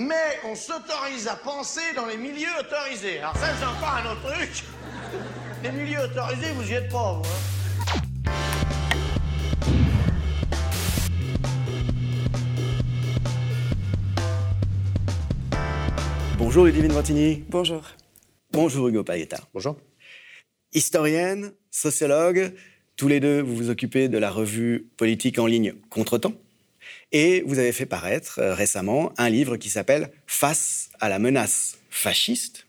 mais on s'autorise à penser dans les milieux autorisés. Alors ça, c'est encore un autre truc. Les milieux autorisés, vous y êtes pas, vous. Hein. Bonjour Ludivine Ventigny. Bonjour. Bonjour Hugo Payetta. Bonjour. Historienne, sociologue, tous les deux, vous vous occupez de la revue politique en ligne Contretemps. Et vous avez fait paraître euh, récemment un livre qui s'appelle Face à la menace fasciste.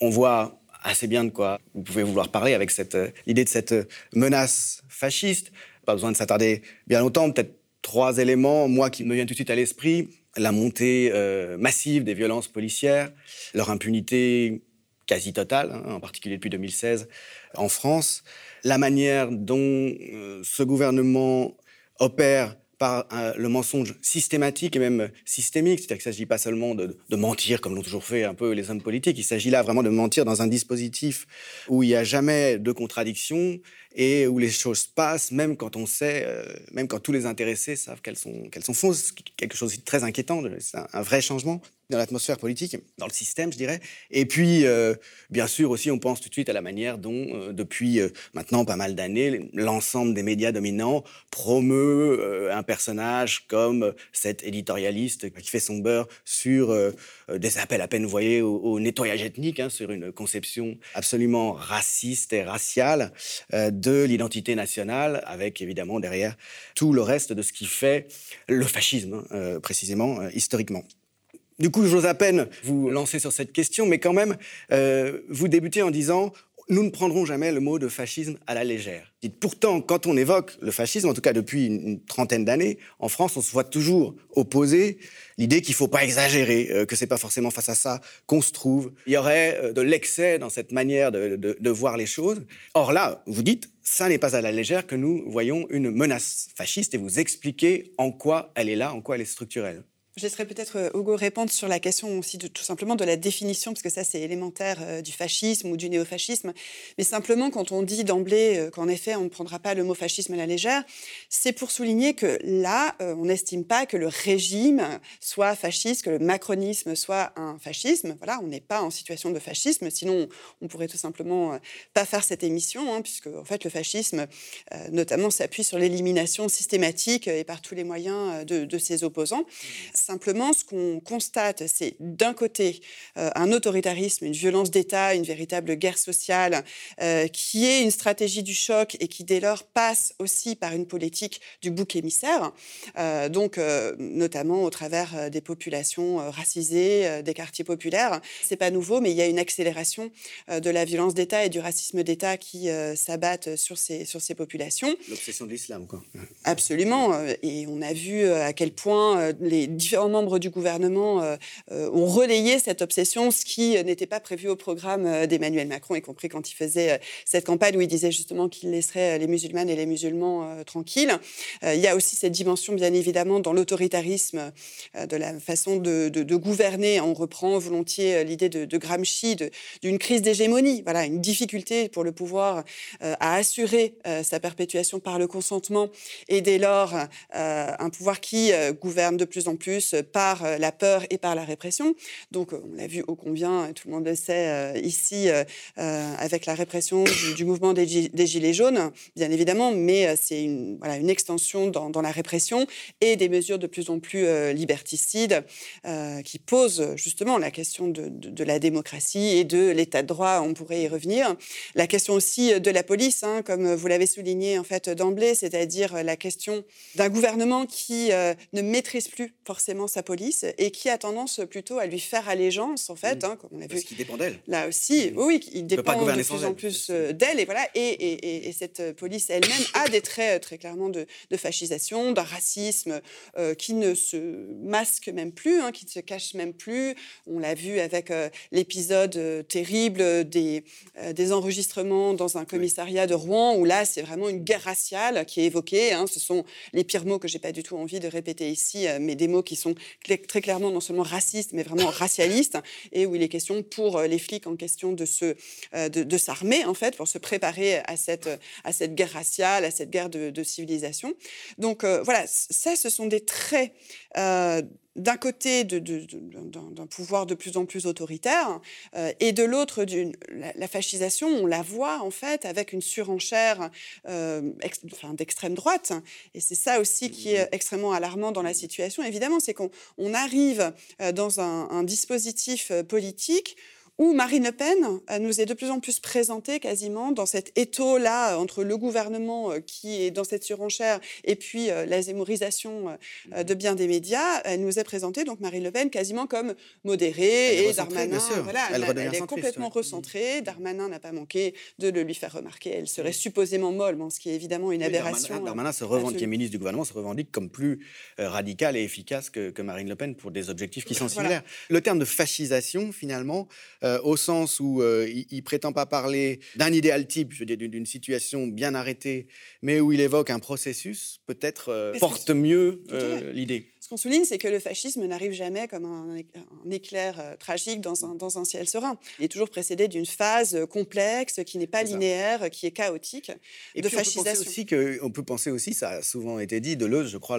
On voit assez bien de quoi vous pouvez vouloir parler avec cette, euh, l'idée de cette menace fasciste. Pas besoin de s'attarder bien longtemps, peut-être trois éléments, moi qui me viennent tout de suite à l'esprit. La montée euh, massive des violences policières, leur impunité quasi totale, hein, en particulier depuis 2016 en France, la manière dont euh, ce gouvernement opère par un, le mensonge systématique et même systémique, c'est-à-dire qu'il ne s'agit pas seulement de, mentir comme l'ont toujours fait un peu les hommes politiques, il s'agit là vraiment de mentir dans un dispositif où il n'y a jamais de contradiction et où les choses passent, même quand on sait, euh, même quand tous les intéressés savent qu'elles sont, qu'elles sont fausses, quelque chose de très inquiétant, c'est un vrai changement dans l'atmosphère politique, dans le système, je dirais. Et puis, euh, bien sûr, aussi, on pense tout de suite à la manière dont, euh, depuis euh, maintenant pas mal d'années, l'ensemble des médias dominants promeut un personnage comme cet éditorialiste qui fait son beurre sur des appels à peine voyés au, au nettoyage ethnique, hein, sur une conception absolument raciste et raciale de l'identité nationale, avec évidemment derrière tout le reste de ce qui fait le fascisme, hein, précisément, historiquement. Du coup, j'ose à peine vous lancer sur cette question, mais quand même, euh, vous débutez en disant nous ne prendrons jamais le mot de fascisme à la légère. Et pourtant, quand on évoque le fascisme, en tout cas depuis une, trentaine d'années, en France, on se voit toujours opposer l'idée qu'il ne faut pas exagérer, euh, que c'est pas forcément face à ça qu'on se trouve. Il y aurait euh, de l'excès dans cette manière de voir les choses. Or là, vous dites, ça n'est pas à la légère que nous voyons une menace fasciste et vous expliquez en quoi elle est là, en quoi elle est structurelle. Je laisserai peut-être euh, Hugo répondre sur la question aussi de, tout simplement de la définition, parce que ça c'est élémentaire euh, du fascisme ou du néofascisme. Mais simplement, quand on dit d'emblée euh, qu'en effet on ne prendra pas le mot fascisme à la légère, c'est pour souligner que là, on n'estime pas que le régime soit fasciste, que le macronisme soit un fascisme. Voilà, on n'est pas en situation de fascisme, sinon on pourrait tout simplement pas faire cette émission, hein, puisque en fait le fascisme notamment s'appuie sur l'élimination systématique et par tous les moyens de, de ses opposants. Simplement, ce qu'on constate, c'est d'un côté euh, un autoritarisme, une violence d'État, une véritable guerre sociale, euh, qui est une stratégie du choc et qui dès lors passe aussi par une politique du bouc émissaire, euh, donc notamment au travers des populations racisées, des quartiers populaires. C'est pas nouveau, mais il y a une accélération de la violence d'État et du racisme d'État qui s'abattent sur ces, sur ces populations. L'obsession de l'islam, quoi. Absolument. Et on a vu à quel point les différents membres du gouvernement euh, euh, ont relayé cette obsession, ce qui euh, n'était pas prévu au programme d'Emmanuel Macron, y compris quand il faisait cette campagne où il disait justement qu'il laisserait les musulmanes et les musulmans tranquilles. Il y a aussi cette dimension, bien évidemment, dans l'autoritarisme de la façon de, gouverner. On reprend volontiers l'idée de, de Gramsci, d'une crise d'hégémonie, voilà, une difficulté pour le pouvoir à assurer sa perpétuation par le consentement et dès lors un pouvoir qui gouverne de plus en plus euh, par euh, la peur et par la répression. Donc euh, on l'a vu ô combien, tout le monde le sait euh, ici, euh, euh, avec la répression du, mouvement des, gi- des Gilets jaunes, bien évidemment, mais euh, c'est une, extension dans, la répression et des mesures de plus en plus euh, liberticides euh, qui posent justement la question de, la démocratie et de l'état de droit, on pourrait y revenir. La question aussi de la police, hein, comme vous l'avez souligné en fait d'emblée, c'est-à-dire la question d'un gouvernement qui euh, ne maîtrise plus forcément sa police et qui a tendance plutôt à lui faire allégeance en fait, Mm. hein, comme on a vu Parce qu'il dépend d'elle. là aussi, Mm. oui, il dépend de plus en plus euh, d'elle, et voilà, et, et- et- et cette euh, police elle-même a des traits euh, très clairement de, de fascisation, d'un racisme euh, qui ne se masque même plus, hein, qui ne se cache même plus. On l'a vu avec euh, l'épisode terrible des, euh, des enregistrements dans un commissariat de Rouen, où là, c'est vraiment une guerre raciale qui est évoquée. hein. Ce sont les pires mots que j'ai pas du tout envie de répéter ici, mais des mots qui sont très clairement non seulement racistes, mais vraiment racialistes, et où il est question pour euh, les flics en question de se euh, de, s'armer en fait pour se préparer à cette à cette guerre raciale, à cette guerre de, civilisation. Donc euh, voilà, ça, ce sont des traits d'un côté d'un pouvoir de plus en plus autoritaire et de l'autre la, fascisation, on la voit en fait avec une surenchère enfin, d'extrême droite. Et c'est ça aussi qui est extrêmement alarmant dans la situation, évidemment, c'est qu'on arrive dans un, un dispositif politique où Marine Le Pen nous est de plus en plus présentée quasiment dans cet étau-là euh, entre le gouvernement euh, qui est dans cette surenchère et puis euh, la zémorisation de bien des médias. Elle nous est présentée, donc Marine Le Pen, quasiment comme modérée et Darmanin. Voilà, elle, elle, est complètement recentrée. Darmanin n'a pas manqué de le lui faire remarquer. Elle serait supposément molle, ce qui est évidemment une aberration. Darmanin, se revendique, qui est ministre du gouvernement, se revendique comme plus radical et efficace que, Marine Le Pen pour des objectifs qui sont similaires. Le terme de fascisation, finalement, euh, au sens où euh, il, ne prétend pas parler d'un idéal type, je veux dire d'une situation bien arrêtée, mais où il évoque un processus, peut-être euh, porte mieux l'idée. Ce qu'on souligne, c'est que le fascisme n'arrive jamais comme un, éclair tragique dans un, dans un, ciel serein. Il est toujours précédé d'une phase complexe, qui n'est pas linéaire, qui est chaotique, Et de puis fascisation. On peut, penser aussi que, on peut penser aussi, ça a souvent été dit, Deleuze, je crois,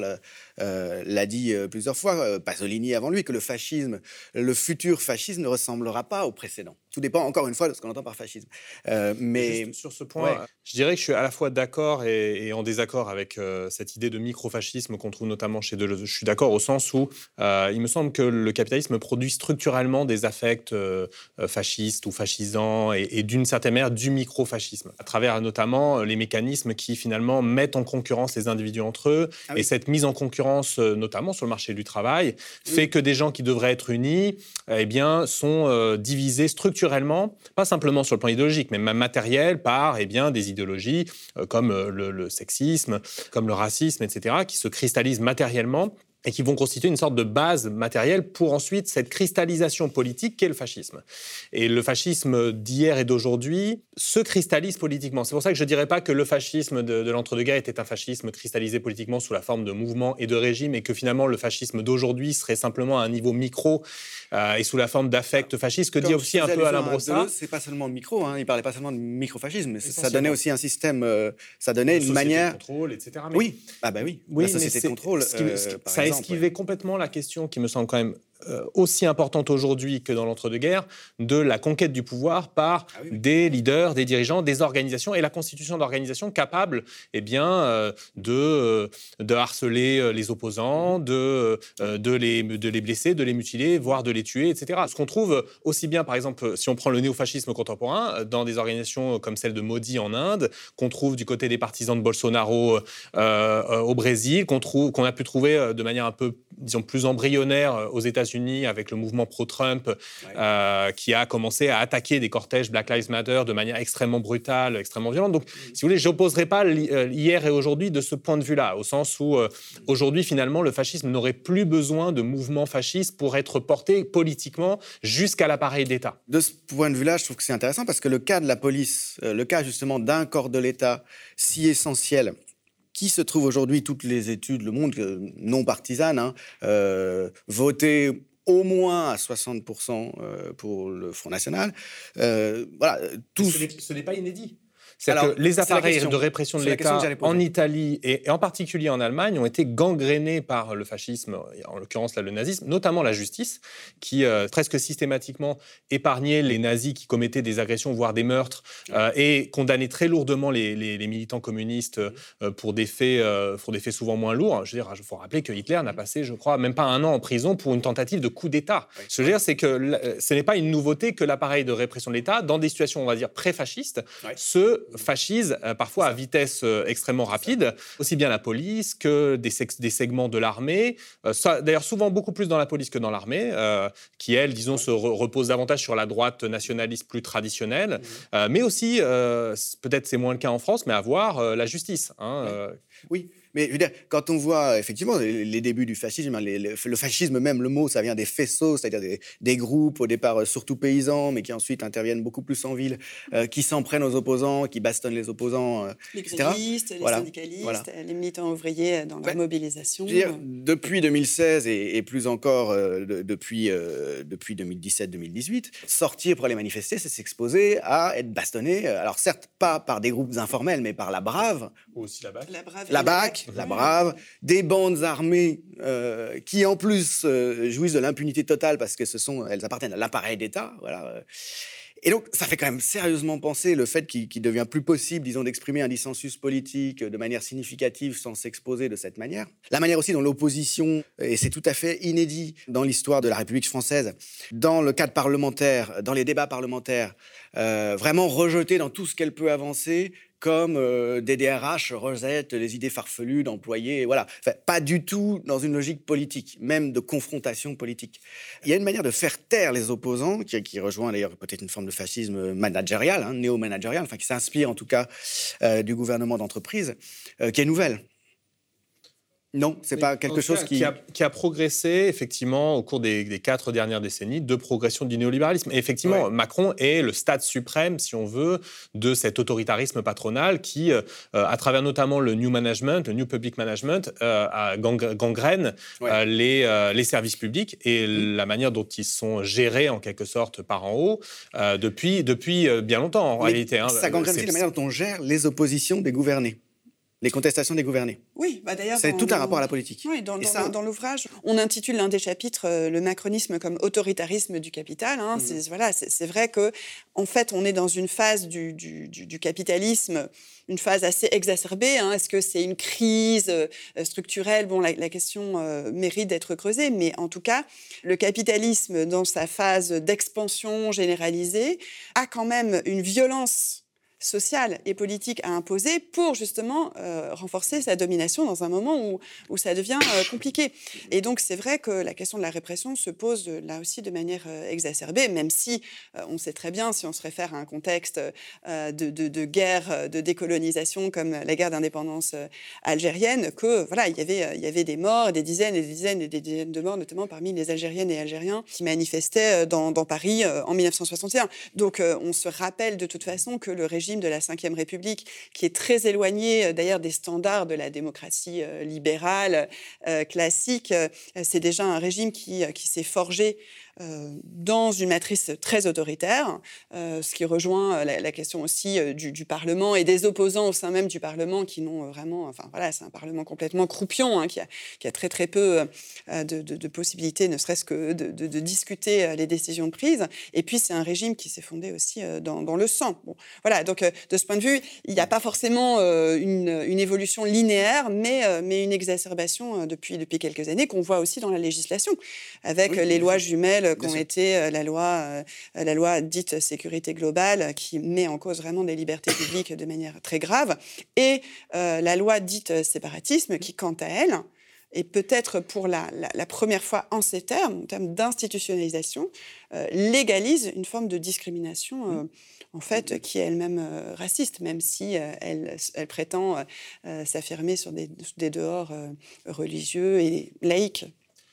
l'a dit plusieurs fois, Pasolini avant lui, que le fascisme, le futur fascisme ne ressemblera pas au précédent. Tout dépend encore une fois de ce qu'on entend par fascisme. Euh, mais sur ce point, je dirais que je suis à la fois d'accord et, en désaccord avec euh, cette idée de microfascisme qu'on trouve notamment chez Deleuze. Je suis d'accord au sens où euh, il me semble que le capitalisme produit structurellement des affects fascistes ou fascisants et, d'une certaine manière du microfascisme, à travers notamment les mécanismes qui finalement mettent en concurrence les individus entre eux. Ah et cette mise en concurrence, notamment sur le marché du travail, fait que des gens qui devraient être unis, eh bien, sont divisés structurellement, pas simplement sur le plan idéologique, mais même matériel, par eh bien, des idéologies euh, comme euh, le, sexisme, comme le racisme, etc., qui se cristallisent matériellement et qui vont constituer une sorte de base matérielle pour ensuite cette cristallisation politique qu'est le fascisme. Et le fascisme d'hier et d'aujourd'hui se cristallise politiquement. C'est pour ça que je ne dirais pas que le fascisme de, l'entre-deux-guerres était un fascisme cristallisé politiquement sous la forme de mouvements et de régimes, et que finalement le fascisme d'aujourd'hui serait simplement à un niveau micro euh, et sous la forme d'affect fasciste, que dit aussi un peu Alain Brossard. C'est pas seulement de micro, hein, il parlait pas seulement de microfascisme, ça donnait aussi un système, euh, ça donnait une, manière... de contrôle, etc. Oui, ah bah oui, oui la société de contrôle, euh, ça esquivait complètement la question qui me semble quand même aussi importante aujourd'hui que dans l'entre-deux-guerres de la conquête du pouvoir par ah des leaders, des dirigeants, des organisations et la constitution d'organisations capables eh bien, euh, de, euh, de harceler les opposants, de, de, les, de les blesser, de les mutiler, voire de les tuer, etc. Ce qu'on trouve aussi bien, par exemple, si on prend le néofascisme contemporain, dans des organisations comme celle de Modi en Inde, qu'on trouve du côté des partisans de Bolsonaro au Brésil, qu'on qu'on a pu trouver de manière un peu, disons, plus embryonnaire aux États-Unis avec le mouvement pro-Trump euh, qui a commencé à attaquer des cortèges Black Lives Matter de manière extrêmement brutale, extrêmement violente. Donc, mm. si vous voulez, je n'opposerai pas euh, hier et aujourd'hui de ce point de vue-là, au sens où euh, aujourd'hui, finalement, le fascisme n'aurait plus besoin de mouvements fascistes pour être porté politiquement jusqu'à l'appareil d'État. De ce point de vue-là, je trouve que c'est intéressant parce que le cas de la police, le cas justement d'un corps de l'État si essentiel qui se trouve aujourd'hui, toutes les études, le monde non partisanes, hein, voter au moins à 60% euh, pour le Front National. Euh, voilà, tout... Ce n'est pas inédit. Alors, que les appareils de répression de l'État en Italie et, en particulier en Allemagne ont été gangrénés par le fascisme, en l'occurrence le nazisme, notamment la justice, qui euh, presque systématiquement épargnait les nazis qui commettaient des agressions, voire des meurtres, euh, et condamnait très lourdement les, militants communistes euh, pour, des faits, pour des faits souvent moins lourds. Je veux dire, il faut rappeler que Hitler n'a passé, je crois, même pas un an en prison pour une tentative de coup d'État. Ce que je veux dire, c'est que ce n'est pas une nouveauté que l'appareil de répression de l'État, dans des situations, on va dire, pré-fascistes, se fascise, euh, parfois à vitesse euh, extrêmement rapide, aussi bien la police que des, des segments de l'armée, euh, d'ailleurs souvent beaucoup plus dans la police que dans l'armée, qui elle, disons, se repose davantage sur la droite nationaliste plus traditionnelle, mmh. mais aussi, peut-être c'est moins le cas en France, mais à voir la justice. Hein, oui. Mais je veux dire, quand on voit effectivement les, débuts du fascisme, hein, le fascisme même, le mot, ça vient des faisceaux, c'est-à-dire des, groupes au départ euh, surtout paysans, mais qui ensuite interviennent beaucoup plus en ville, euh, qui s'en prennent aux opposants, qui bastonnent les opposants, euh, les grévistes, les syndicalistes, les militants ouvriers dans la mobilisation. Je veux dire, depuis 2016 et, plus encore depuis, depuis 2017-2018, sortir pour aller manifester, c'est s'exposer à être bastonné. Alors certes, pas par des groupes informels, mais par la brave. Ou aussi la BAC. La brave. La BAC La Brave, des bandes armées euh, qui en plus euh, jouissent de l'impunité totale parce que ce sont, elles appartiennent à l'appareil d'État. Voilà. Et donc, ça fait quand même sérieusement penser le fait qu'il devient plus possible, disons, d'exprimer un dissensus politique de manière significative sans s'exposer de cette manière. La manière aussi dont l'opposition, et c'est tout à fait inédit dans l'histoire de la République française, dans le cadre parlementaire, dans les débats parlementaires, euh, vraiment rejetée dans tout ce qu'elle peut avancer, comme euh, des DRH rejettent les idées farfelues d'employés. Voilà. pas du tout dans une logique politique, même de confrontation politique. Il y a une manière de faire taire les opposants, qui, rejoint d'ailleurs peut-être une forme de fascisme managérial, hein, néo-managérial, enfin qui s'inspire en tout cas euh, du gouvernement d'entreprise, euh, qui est nouvelle. Non, c'est pas quelque chose qui... Qui, a, progressé effectivement au cours des, quatre dernières décennies de progression du néolibéralisme. Et effectivement, Macron est le stade suprême, si on veut, de cet autoritarisme patronal qui, euh, à travers notamment le new management, le new public management, euh, gangrène euh, les, les, services publics et mm. la manière dont ils sont gérés en quelque sorte par en haut depuis, depuis bien longtemps en réalité. Hein. Ça gangrène aussi la manière dont on gère les oppositions des gouvernés les contestations des gouvernés. Oui, bah d'ailleurs. C'est tout un rapport à la politique. Oui, dans, dans, l'ouvrage, on intitule l'un des chapitres euh, Le macronisme comme autoritarisme du capital. Hein. C'est, voilà, vrai que en fait, on est dans une phase du, du, du, capitalisme, une phase assez exacerbée. Hein. Est-ce que c'est une crise euh, structurelle? Bon, la, question euh, mérite d'être creusée, mais en tout cas, le capitalisme, dans sa phase d'expansion généralisée, a quand même une violence sociale et politique à imposer pour justement euh, renforcer sa domination dans un moment où, où ça devient euh, compliqué. Et donc c'est vrai que la question de la répression se pose euh, là aussi de manière exacerbée, même si on sait très bien, si on se réfère à un contexte de, de, guerre, de décolonisation comme la guerre d'indépendance algérienne, que voilà, il y avait, il y avait des morts, des dizaines et des dizaines et des dizaines de morts, notamment parmi les Algériennes et Algériens qui manifestaient dans, dans Paris en 1961. Donc on se rappelle de toute façon que le régime de la Ve République, qui est très éloigné euh, d'ailleurs des standards de la démocratie euh, libérale euh, classique. C'est déjà un régime qui, qui s'est forgé dans une matrice très autoritaire, euh, ce qui rejoint euh, la, question aussi du, Parlement et des opposants au sein même du Parlement qui n'ont vraiment, enfin voilà, c'est un Parlement complètement croupion, hein, qui, a, qui, a, très très peu de, possibilités, ne serait-ce que de, discuter les décisions prises. Et puis c'est un régime qui s'est fondé aussi dans, le sang. Bon, voilà, donc de ce point de vue, il n'y a pas forcément une, une, évolution linéaire, mais, mais une exacerbation depuis, depuis quelques années qu'on voit aussi dans la législation, avec les lois jumelles qu'ont été euh, la loi, euh, la loi dite sécurité globale, qui met en cause vraiment des libertés publiques de manière très grave, et euh, la loi dite séparatisme, qui, quant à elle, et peut-être pour la, première fois en ces termes, en termes d'institutionnalisation, légalise une forme de discrimination, en fait, qui est elle-même raciste, même si elle, elle, prétend s'affirmer sur des, des dehors religieux et laïques.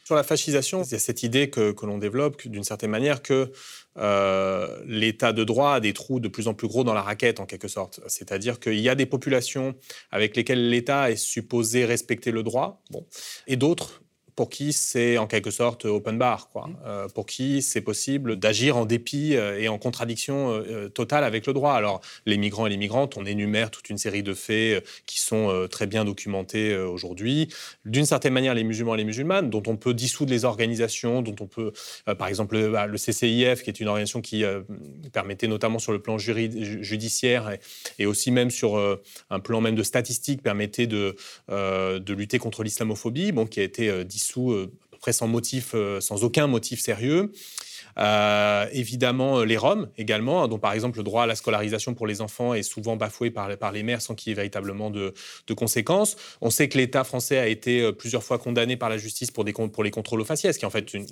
Sur la fascisation, il y a cette idée que, l'on développe d'une certaine manière que euh, l'état de droit a des trous de plus en plus gros dans la raquette, en quelque sorte. C'est-à-dire qu'il y a des populations avec lesquelles l'État est supposé respecter le droit, bon, et d'autres pour qui c'est en quelque sorte open bar, quoi. Mmh. Euh, pour qui c'est possible d'agir en dépit euh, et en contradiction euh, totale avec le droit. Alors, les migrants et les migrantes, on énumère toute une série de faits qui sont très bien documentés aujourd'hui. D'une certaine manière, les musulmans et les musulmanes, dont on peut dissoudre les organisations, dont on peut, par exemple, le, CCIF, qui est une organisation qui permettait notamment sur le plan judiciaire et, et, aussi même sur un plan même de statistique, permettait de, de lutter contre l'islamophobie, bon, qui a été dissous sous euh, à peu près sans motif, euh, sans aucun motif sérieux. Euh, évidemment, euh, les Roms également, hein, dont par exemple le droit à la scolarisation pour les enfants est souvent bafoué par, par les mères sans qu'il y ait véritablement de, conséquences. On sait que l'État français a été euh, plusieurs fois condamné par la justice pour, des, pour les contrôles aux faciès, qui est en fait une,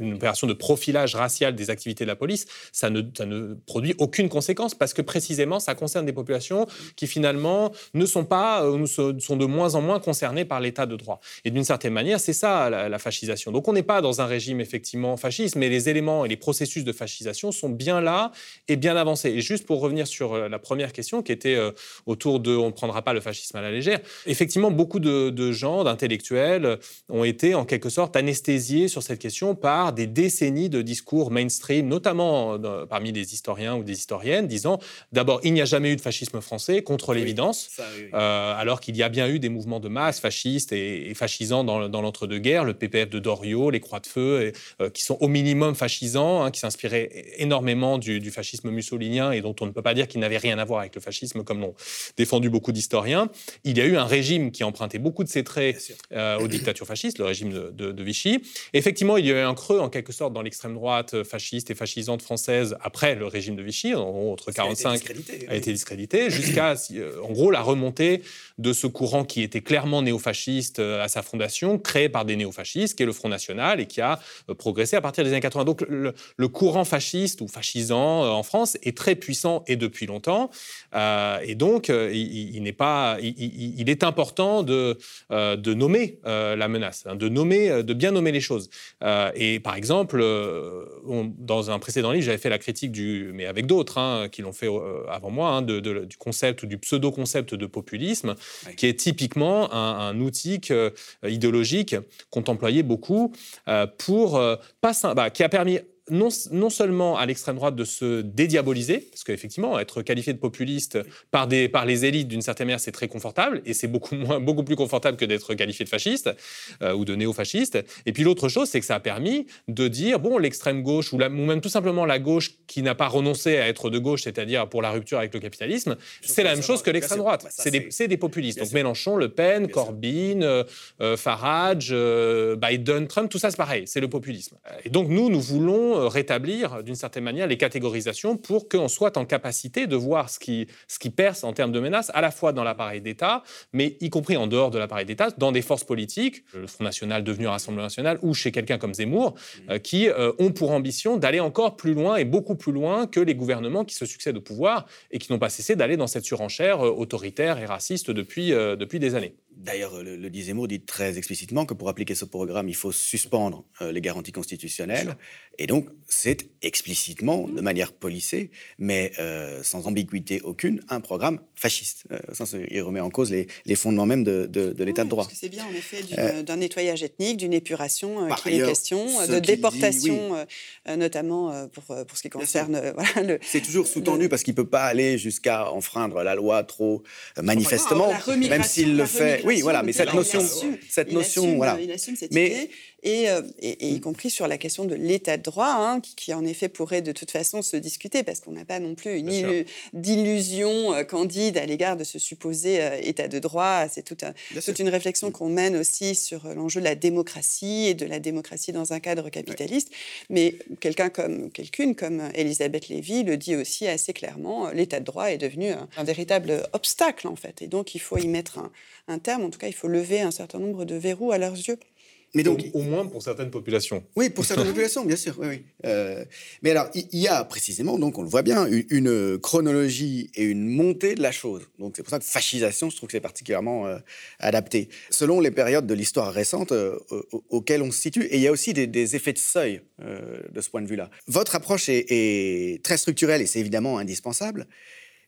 une opération de profilage racial des activités de la police. Ça ne, ça ne produit aucune conséquence parce que précisément ça concerne des populations qui finalement ne sont pas, sont de moins en moins concernées par l'État de droit. Et d'une certaine manière, c'est ça la, la fascisation. Donc on n'est pas dans un régime effectivement fasciste, mais les éléments et les processus de fascisation sont bien là et bien avancés. Et juste pour revenir sur la première question qui était autour de on ne prendra pas le fascisme à la légère, effectivement, beaucoup de, de gens, d'intellectuels, ont été en quelque sorte anesthésiés sur cette question par des décennies de discours mainstream, notamment parmi des historiens ou des historiennes, disant d'abord, il n'y a jamais eu de fascisme français, contre l'évidence, euh, alors qu'il y a bien eu des mouvements de masse fascistes et, fascisants dans, l'entre-deux-guerres, le PPF de Doriot, les Croix de Feu, euh, qui sont au minimum fascisants, hein, qui s'inspiraient énormément du, fascisme mussolinien et dont on ne peut pas dire qu'ils n'avaient rien à voir avec le fascisme, comme l'ont défendu beaucoup d'historiens. Il y a eu un régime qui empruntait beaucoup de ses traits euh, aux dictatures fascistes, le régime de, Vichy. effectivement, il y a eu un creux, en quelque sorte, dans l'extrême droite fasciste et fascisante française après le régime de Vichy, entre 45 a été discrédité, jusqu'à, euh, en gros, la remontée de ce courant qui était clairement néofasciste euh, à sa fondation, créé par des néofascistes, qui est le Front National, et qui a euh, progressé à partir des années 80. Donc le, courant fasciste ou fascisant en France est très puissant et depuis longtemps. et donc, il, n'est pas, il, est important de, de nommer la menace, hein, de, nommer, de bien nommer les choses. et par exemple, dans un précédent livre, j'avais fait la critique du, mais avec d'autres hein, qui l'ont fait avant moi, hein, de, du concept ou du pseudo-concept de populisme, qui est typiquement un, outil idéologique qu'on employait beaucoup euh, pour, euh, pas, bah, qui a permis non, seulement à l'extrême droite de se dédiaboliser, parce qu'effectivement, être qualifié de populiste par, des, par les élites, d'une certaine manière, c'est très confortable, et c'est beaucoup, moins, beaucoup plus confortable que d'être qualifié de fasciste euh, ou de néo-fasciste. Et puis l'autre chose, c'est que ça a permis de dire, bon, l'extrême gauche, ou, ou, même tout simplement la gauche qui n'a pas renoncé à être de gauche, c'est-à-dire pour la rupture avec le capitalisme, c'est la même chose que l'extrême droite. Bah, c'est des, des, populistes. Donc Mélenchon, Le Pen, Corbyn, euh, euh, Farage, Biden, Trump, tout ça c'est pareil, c'est le populisme. Et donc nous, nous voulons rétablir d'une certaine manière les catégorisations pour qu'on soit en capacité de voir ce qui, ce qui perce en termes de menaces, à la fois dans l'appareil d'État, mais y compris en dehors de l'appareil d'État, dans des forces politiques, le Front National devenu Rassemblement National, ou chez quelqu'un comme Zemmour, euh, qui euh, ont pour ambition d'aller encore plus loin et beaucoup plus loin que les gouvernements qui se succèdent au pouvoir et qui n'ont pas cessé d'aller dans cette surenchère euh, autoritaire et raciste depuis, depuis des années. D'ailleurs, le, le Zemmour dit très explicitement que pour appliquer ce programme, il faut suspendre les garanties constitutionnelles. Et donc, c'est explicitement, de manière policée, mais euh, sans ambiguïté aucune, un programme fasciste. Euh, il remet en cause les, fondements même de, l'état de droit. C'est bien, en effet, euh, d'un nettoyage ethnique, d'une épuration qui est question, de déportation, notamment pour, pour ce qui concerne. Voilà, C'est toujours sous-tendu parce qu'il ne peut pas aller jusqu'à enfreindre la loi trop manifestement, même s'il le fait. Oui, voilà, mais cette notion, cette notion, voilà. mais euh, et, y compris sur la question de l'état de droit, hein, qui, en effet pourrait de toute façon se discuter, parce qu'on n'a pas non plus une d'illusion euh, candide à l'égard de ce supposé euh, état de droit. C'est toute, toute une réflexion mm. qu'on mène aussi sur l'enjeu de la démocratie et de la démocratie dans un cadre capitaliste. Mais quelqu'un comme quelqu'une comme Elisabeth Lévy le dit aussi assez clairement, l'état de droit est devenu un, véritable obstacle en fait, et donc il faut y mettre un, un terme. En tout cas, il faut lever un certain nombre de verrous à leurs yeux. Mais donc, au, moins pour certaines populations. Oui, pour certaines populations, bien sûr. Oui, oui. Euh, mais alors, il y, a précisément, donc on le voit bien, une, chronologie et une montée de la chose. Donc c'est pour ça que fascisation, je trouve que c'est particulièrement euh, adapté. Selon les périodes de l'histoire récente euh, auxquelles on se situe, et il y a aussi des, effets de seuil de ce point de vue-là. Votre approche est, est, très structurelle et c'est évidemment indispensable.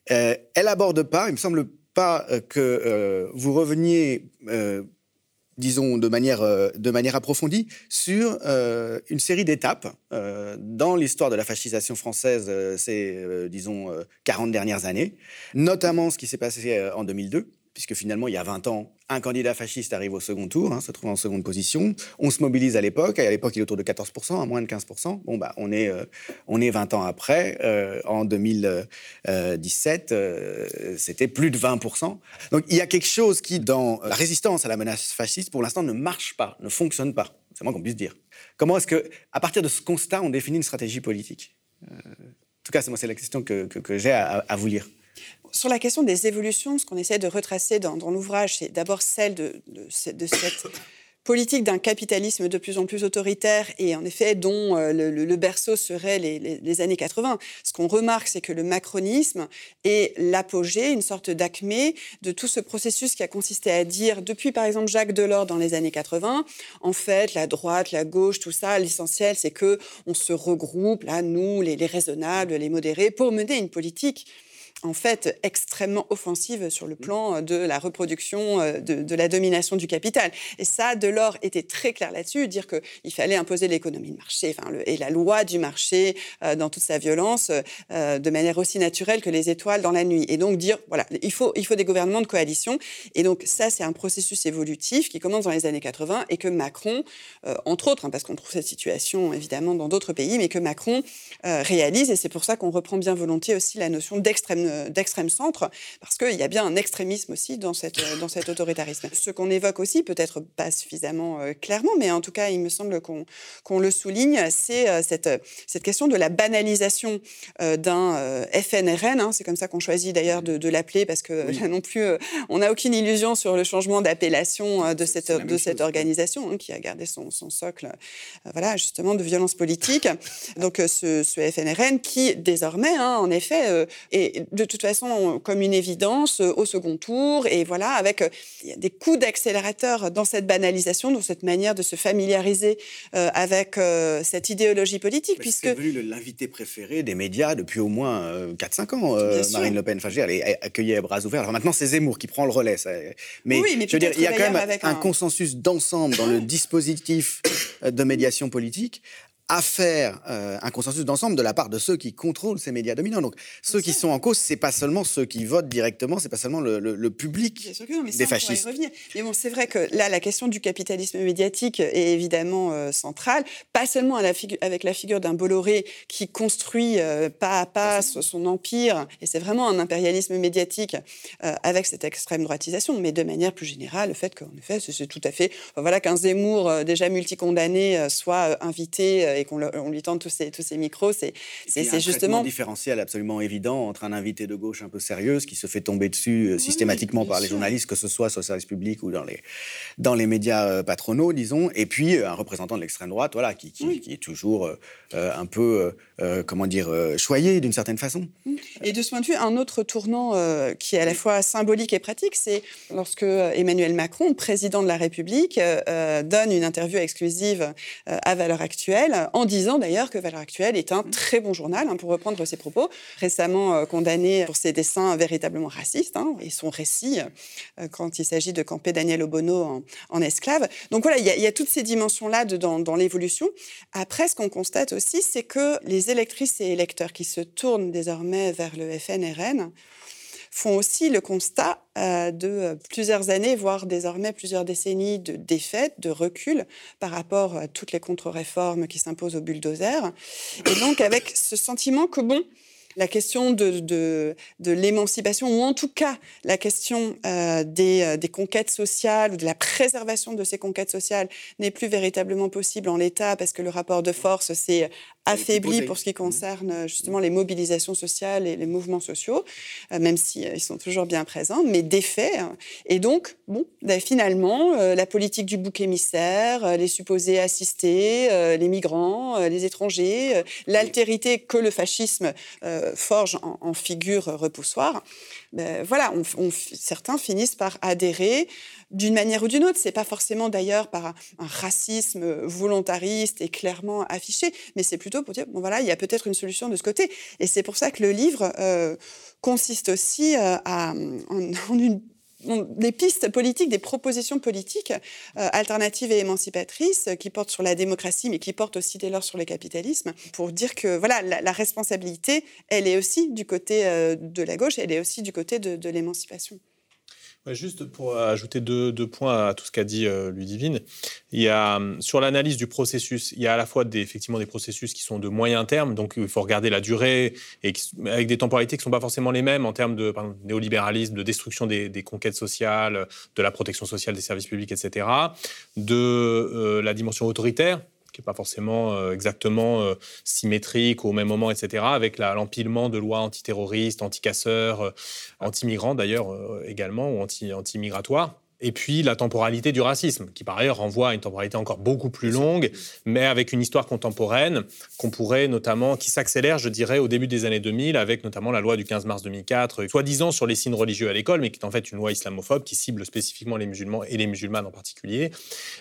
elle aborde pas, il me semble pas que vous reveniez disons de manière, euh, de manière approfondie, sur euh, une série d'étapes euh, dans l'histoire de la fascisation française ces, disons, 40 dernières années, notamment ce qui s'est passé en 2002 puisque finalement, il y a 20 ans, un candidat fasciste arrive au second tour, hein, se trouve en seconde position. On se mobilise à l'époque, et à l'époque, il est autour de 14%, à moins de 15%. Bon, bah, on est, euh, on est 20 ans après. Euh, en 2017, euh, c'était plus de 20%. Donc, il y a quelque chose qui, dans la résistance à la menace fasciste, pour l'instant, ne marche pas, ne fonctionne pas. C'est moins qu'on puisse dire. Comment est-ce que, à partir de ce constat, on définit une stratégie politique? En tout cas, c'est c'est la question que, que, j'ai à vous lire sur la question des évolutions, ce qu'on essaie de retracer dans, l'ouvrage, c'est d'abord celle de, cette politique d'un capitalisme de plus en plus autoritaire et en effet dont euh, le, berceau serait les, années 80. Ce qu'on remarque, c'est que le macronisme est l'apogée, une sorte d'acmé de tout ce processus qui a consisté à dire, depuis par exemple Jacques Delors dans les années 80, en fait, la droite, la gauche, tout ça, l'essentiel, c'est que on se regroupe, là, nous, les raisonnables, les modérés, pour mener une politique en fait extrêmement offensive sur le mmh. plan euh, de la reproduction euh, de, la domination du capital. Et ça, Delors était très clair là-dessus, dire qu'il fallait imposer l'économie de marché enfin, et la loi du marché euh, dans toute sa violence de manière aussi naturelle que les étoiles dans la nuit. Et donc dire, voilà, il faut, il faut des gouvernements de coalition. Et donc ça, c'est un processus évolutif qui commence dans les années 80 et que Macron, entre autres, hein, parce qu'on trouve cette situation évidemment dans d'autres pays, mais que Macron réalise. Et c'est pour ça qu'on reprend bien volontiers aussi la notion d'extrême d'extrême centre, parce qu'il y a bien un extrémisme aussi dans, cette, dans cet autoritarisme. Ce qu'on évoque aussi, peut-être pas suffisamment euh, clairement, mais en tout cas, il me semble qu'on qu'on le souligne, c'est euh, cette, cette question de la banalisation euh, d'un FNRN. Hein. c'est comme ça qu'on choisit d'ailleurs de, l'appeler, parce que là non plus, on n'a aucune illusion sur le changement d'appellation de cette, de cette organisation hein, qui a gardé son, son socle, voilà, justement, de violence politique. Donc, ce, ce FNRN qui, désormais, hein, en effet, est de toute façon comme une évidence euh, au second tour. Et voilà, avec euh, des coups d'accélérateur dans cette banalisation, dans cette manière de se familiariser euh, avec cette idéologie politique. puisque C'est devenu l'invité préféré des médias depuis au moins 4-5 ans, Marine Le Pen. Enfin, elle est accueillie à bras ouverts. Alors maintenant, c'est Zemmour qui prend le relais. Mais, oui, mais je veux dire, il y a quand même un, un consensus d'ensemble dans le dispositif de médiation politique à faire euh, un consensus d'ensemble de la part de ceux qui contrôlent ces médias dominants. Donc, ceux qui sont en cause, c'est pas seulement ceux qui votent directement, c'est pas seulement le, public des fascistes. Mais bon, c'est vrai que là, la question du capitalisme médiatique est évidemment euh, centrale, pas seulement à la avec la figure d'un Bolloré qui construit euh, pas à pas son empire, et c'est vraiment un impérialisme médiatique avec cette extrême droitisation, mais de manière plus générale, le fait qu'en effet, c'est tout à fait, voilà, qu'un Zemmour déjà multicondamné soit invité et qu'on lui tente tous ces, tous ces micros, c'est justement. un différentiel absolument évident entre un invité de gauche un peu sérieuse qui se fait tomber dessus euh, systématiquement par les journalistes, que ce soit sur le service public ou dans les, dans les médias euh, patronaux, disons, et puis euh, un représentant de l'extrême droite, voilà, qui, qui, est toujours un peu, comment dire, choyé d'une certaine façon. Et de ce point de vue, un autre tournant qui est à la fois symbolique et pratique, c'est lorsque Emmanuel Macron, président de la République, donne une interview exclusive à Valeurs Actuelles en disant d'ailleurs que Valeurs Actuelles est un très bon journal, hein, pour reprendre ses propos, récemment euh, condamné pour ses dessins véritablement racistes hein, et son récit euh, quand il s'agit de camper Daniel Obono en, esclave. Donc voilà, il y, a toutes ces dimensions-là dans, dans l'évolution. Après, ce qu'on constate aussi, c'est que les électrices et électeurs qui se tournent désormais vers le FNRN font aussi le constat euh, de euh, plusieurs années, voire désormais plusieurs décennies de défaite, de recul par rapport à toutes les contre-réformes qui s'imposent au bulldozer. Et donc avec ce sentiment que, bon, la question de, l'émancipation, ou en tout cas la question euh, des, des, conquêtes sociales ou de la préservation de ces conquêtes sociales n'est plus véritablement possible en l'état parce que le rapport de force s'est affaibli pour ce qui mmh. concerne euh, justement les mobilisations sociales et les mouvements sociaux, euh, même s'ils euh, sont toujours bien présents, mais des faits. Hein. Et donc, bon, ben, finalement, la politique du bouc émissaire, les supposés assistés, les migrants, les étrangers, l'altérité que le fascisme forge en, figure repoussoire, ben, voilà, certains finissent par adhérer d'une manière ou d'une autre. C'est pas forcément d'ailleurs par un, racisme volontariste et clairement affiché, mais c'est plutôt pour dire bon voilà, il y a peut-être une solution de ce côté. Et c'est pour ça que le livre euh, consiste aussi euh, à, en, une des pistes politiques, des propositions politiques euh, alternatives et émancipatrices qui portent sur la démocratie, mais qui portent aussi dès lors sur le capitalisme, pour dire que voilà, la, responsabilité, elle est aussi du côté de la gauche, elle est aussi du côté de l'émancipation juste pour ajouter deux, points à tout ce qu'a dit euh, Ludivine, il y a, hum, sur l'analyse du processus, il y a à la fois des, effectivement des processus qui sont de moyen terme, donc il faut regarder la durée, et avec des temporalités qui ne sont pas forcément les mêmes en termes de néolibéralisme, de destruction des, conquêtes sociales, de la protection sociale des services publics, etc., de euh, la dimension autoritaire, qui n'est pas forcément euh, exactement euh, symétrique au même moment, etc., avec l'empilement de lois antiterroristes, anticasseurs, euh, anti-migrants d'ailleurs également, ou anti-migratoires. Et puis la temporalité du racisme, qui par ailleurs renvoie à une temporalité encore beaucoup plus longue, mais avec une histoire contemporaine qu'on pourrait notamment, qui s'accélère, je dirais, au début des années 2000, avec notamment la loi du 15 mars 2004, soi-disant sur les signes religieux à l'école, mais qui est en fait une loi islamophobe qui cible spécifiquement les musulmans et les musulmanes en particulier,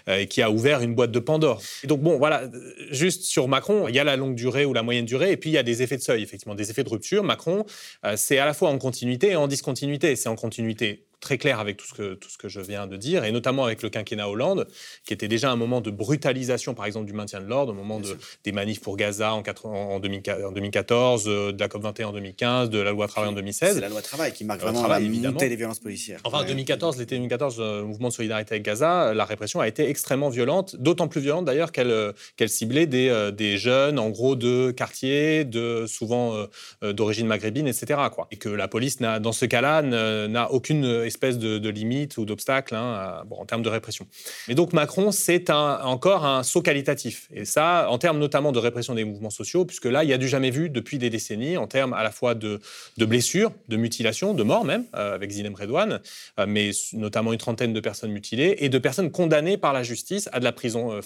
euh, et qui a ouvert une boîte de Pandore. Et donc bon, voilà, juste sur Macron, il y a la longue durée ou la moyenne durée, et puis il y a des effets de seuil, effectivement, des effets de rupture. Macron, euh, c'est à la fois en continuité et en discontinuité. C'est en continuité très clair avec tout ce, que, tout ce que je viens de dire, et notamment avec le quinquennat Hollande, qui était déjà un moment de brutalisation, par exemple, du maintien de l'ordre, au moment de, des manifs pour Gaza en, en, 2014, euh, de la COP21 en 2015, de la loi travail en 2016. C'est la loi travail qui marque vraiment la montée des violences policières. Enfin, en 2014, l'été 2014, le euh, mouvement de solidarité avec Gaza, la répression a été extrêmement violente, d'autant plus violente d'ailleurs qu'elle euh, qu'elle ciblait des, des, jeunes, en gros, de quartiers, de, souvent d'origine maghrébine, etc. Quoi. Et que la police, dans ce cas-là, n'a aucune espèce de, de limite ou d'obstacle hein, en termes de répression. Mais donc Macron, c'est encore un saut qualitatif. Et ça, en termes notamment de répression des mouvements sociaux, puisque là, il y a du jamais vu depuis des décennies, en termes à la fois de, de blessures, de mutilations, de morts même, euh, avec Zinem Redouane, euh, mais notamment une trentaine de personnes mutilées, et de personnes condamnées par la justice à de la prison euh,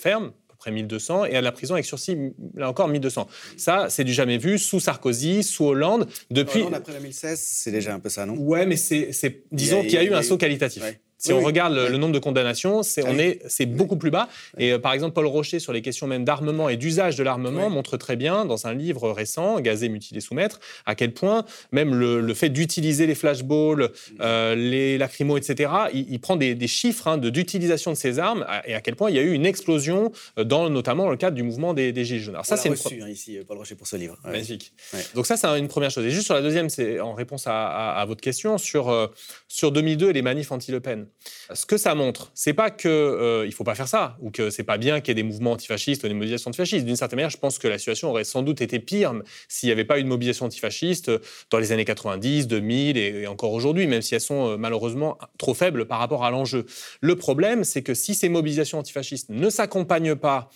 ferme, près 1200, et à la prison avec sursis, là encore, 1200. Ça, c'est du jamais vu sous Sarkozy, sous Hollande. Depuis... Hollande, après 2016, c'est déjà un peu ça, non? Ouais, mais c'est, disons qu'il y a, eu un saut qualitatif. Si on regarde le, nombre de condamnations, c'est on est c'est beaucoup plus bas. Et euh, par exemple, Paul Rocher sur les questions même d'armement et d'usage de l'armement montre très bien dans un livre récent, Gazé, mutiler, soumettre, à quel point même le, fait d'utiliser les flashballs, euh, les lacrymos, etc. Il, prend des, chiffres hein, d'utilisation de ces armes et à quel point il y a eu une explosion euh, dans notamment le cadre du mouvement des, Gilets jaunes. Alors ça, c'est reçu hein, ici Paul Rocher pour ce livre. Magnifique. Donc ça, c'est une première chose. Et juste sur la deuxième, c'est en réponse à, votre question sur sur 2002 et les manifs anti-Le Pen. Ce que ça montre, c'est pas que euh, faut pas faire ça ou que c'est pas bien qu'il y ait des mouvements antifascistes ou des mobilisations antifascistes. D'une certaine manière, je pense que la situation aurait sans doute été pire s'il n'y avait pas eu de mobilisation antifasciste dans les années 90, 2000 et, encore aujourd'hui, même si elles sont euh, malheureusement trop faibles par rapport à l'enjeu. Le problème, c'est que si ces mobilisations antifascistes ne s'accompagnent pas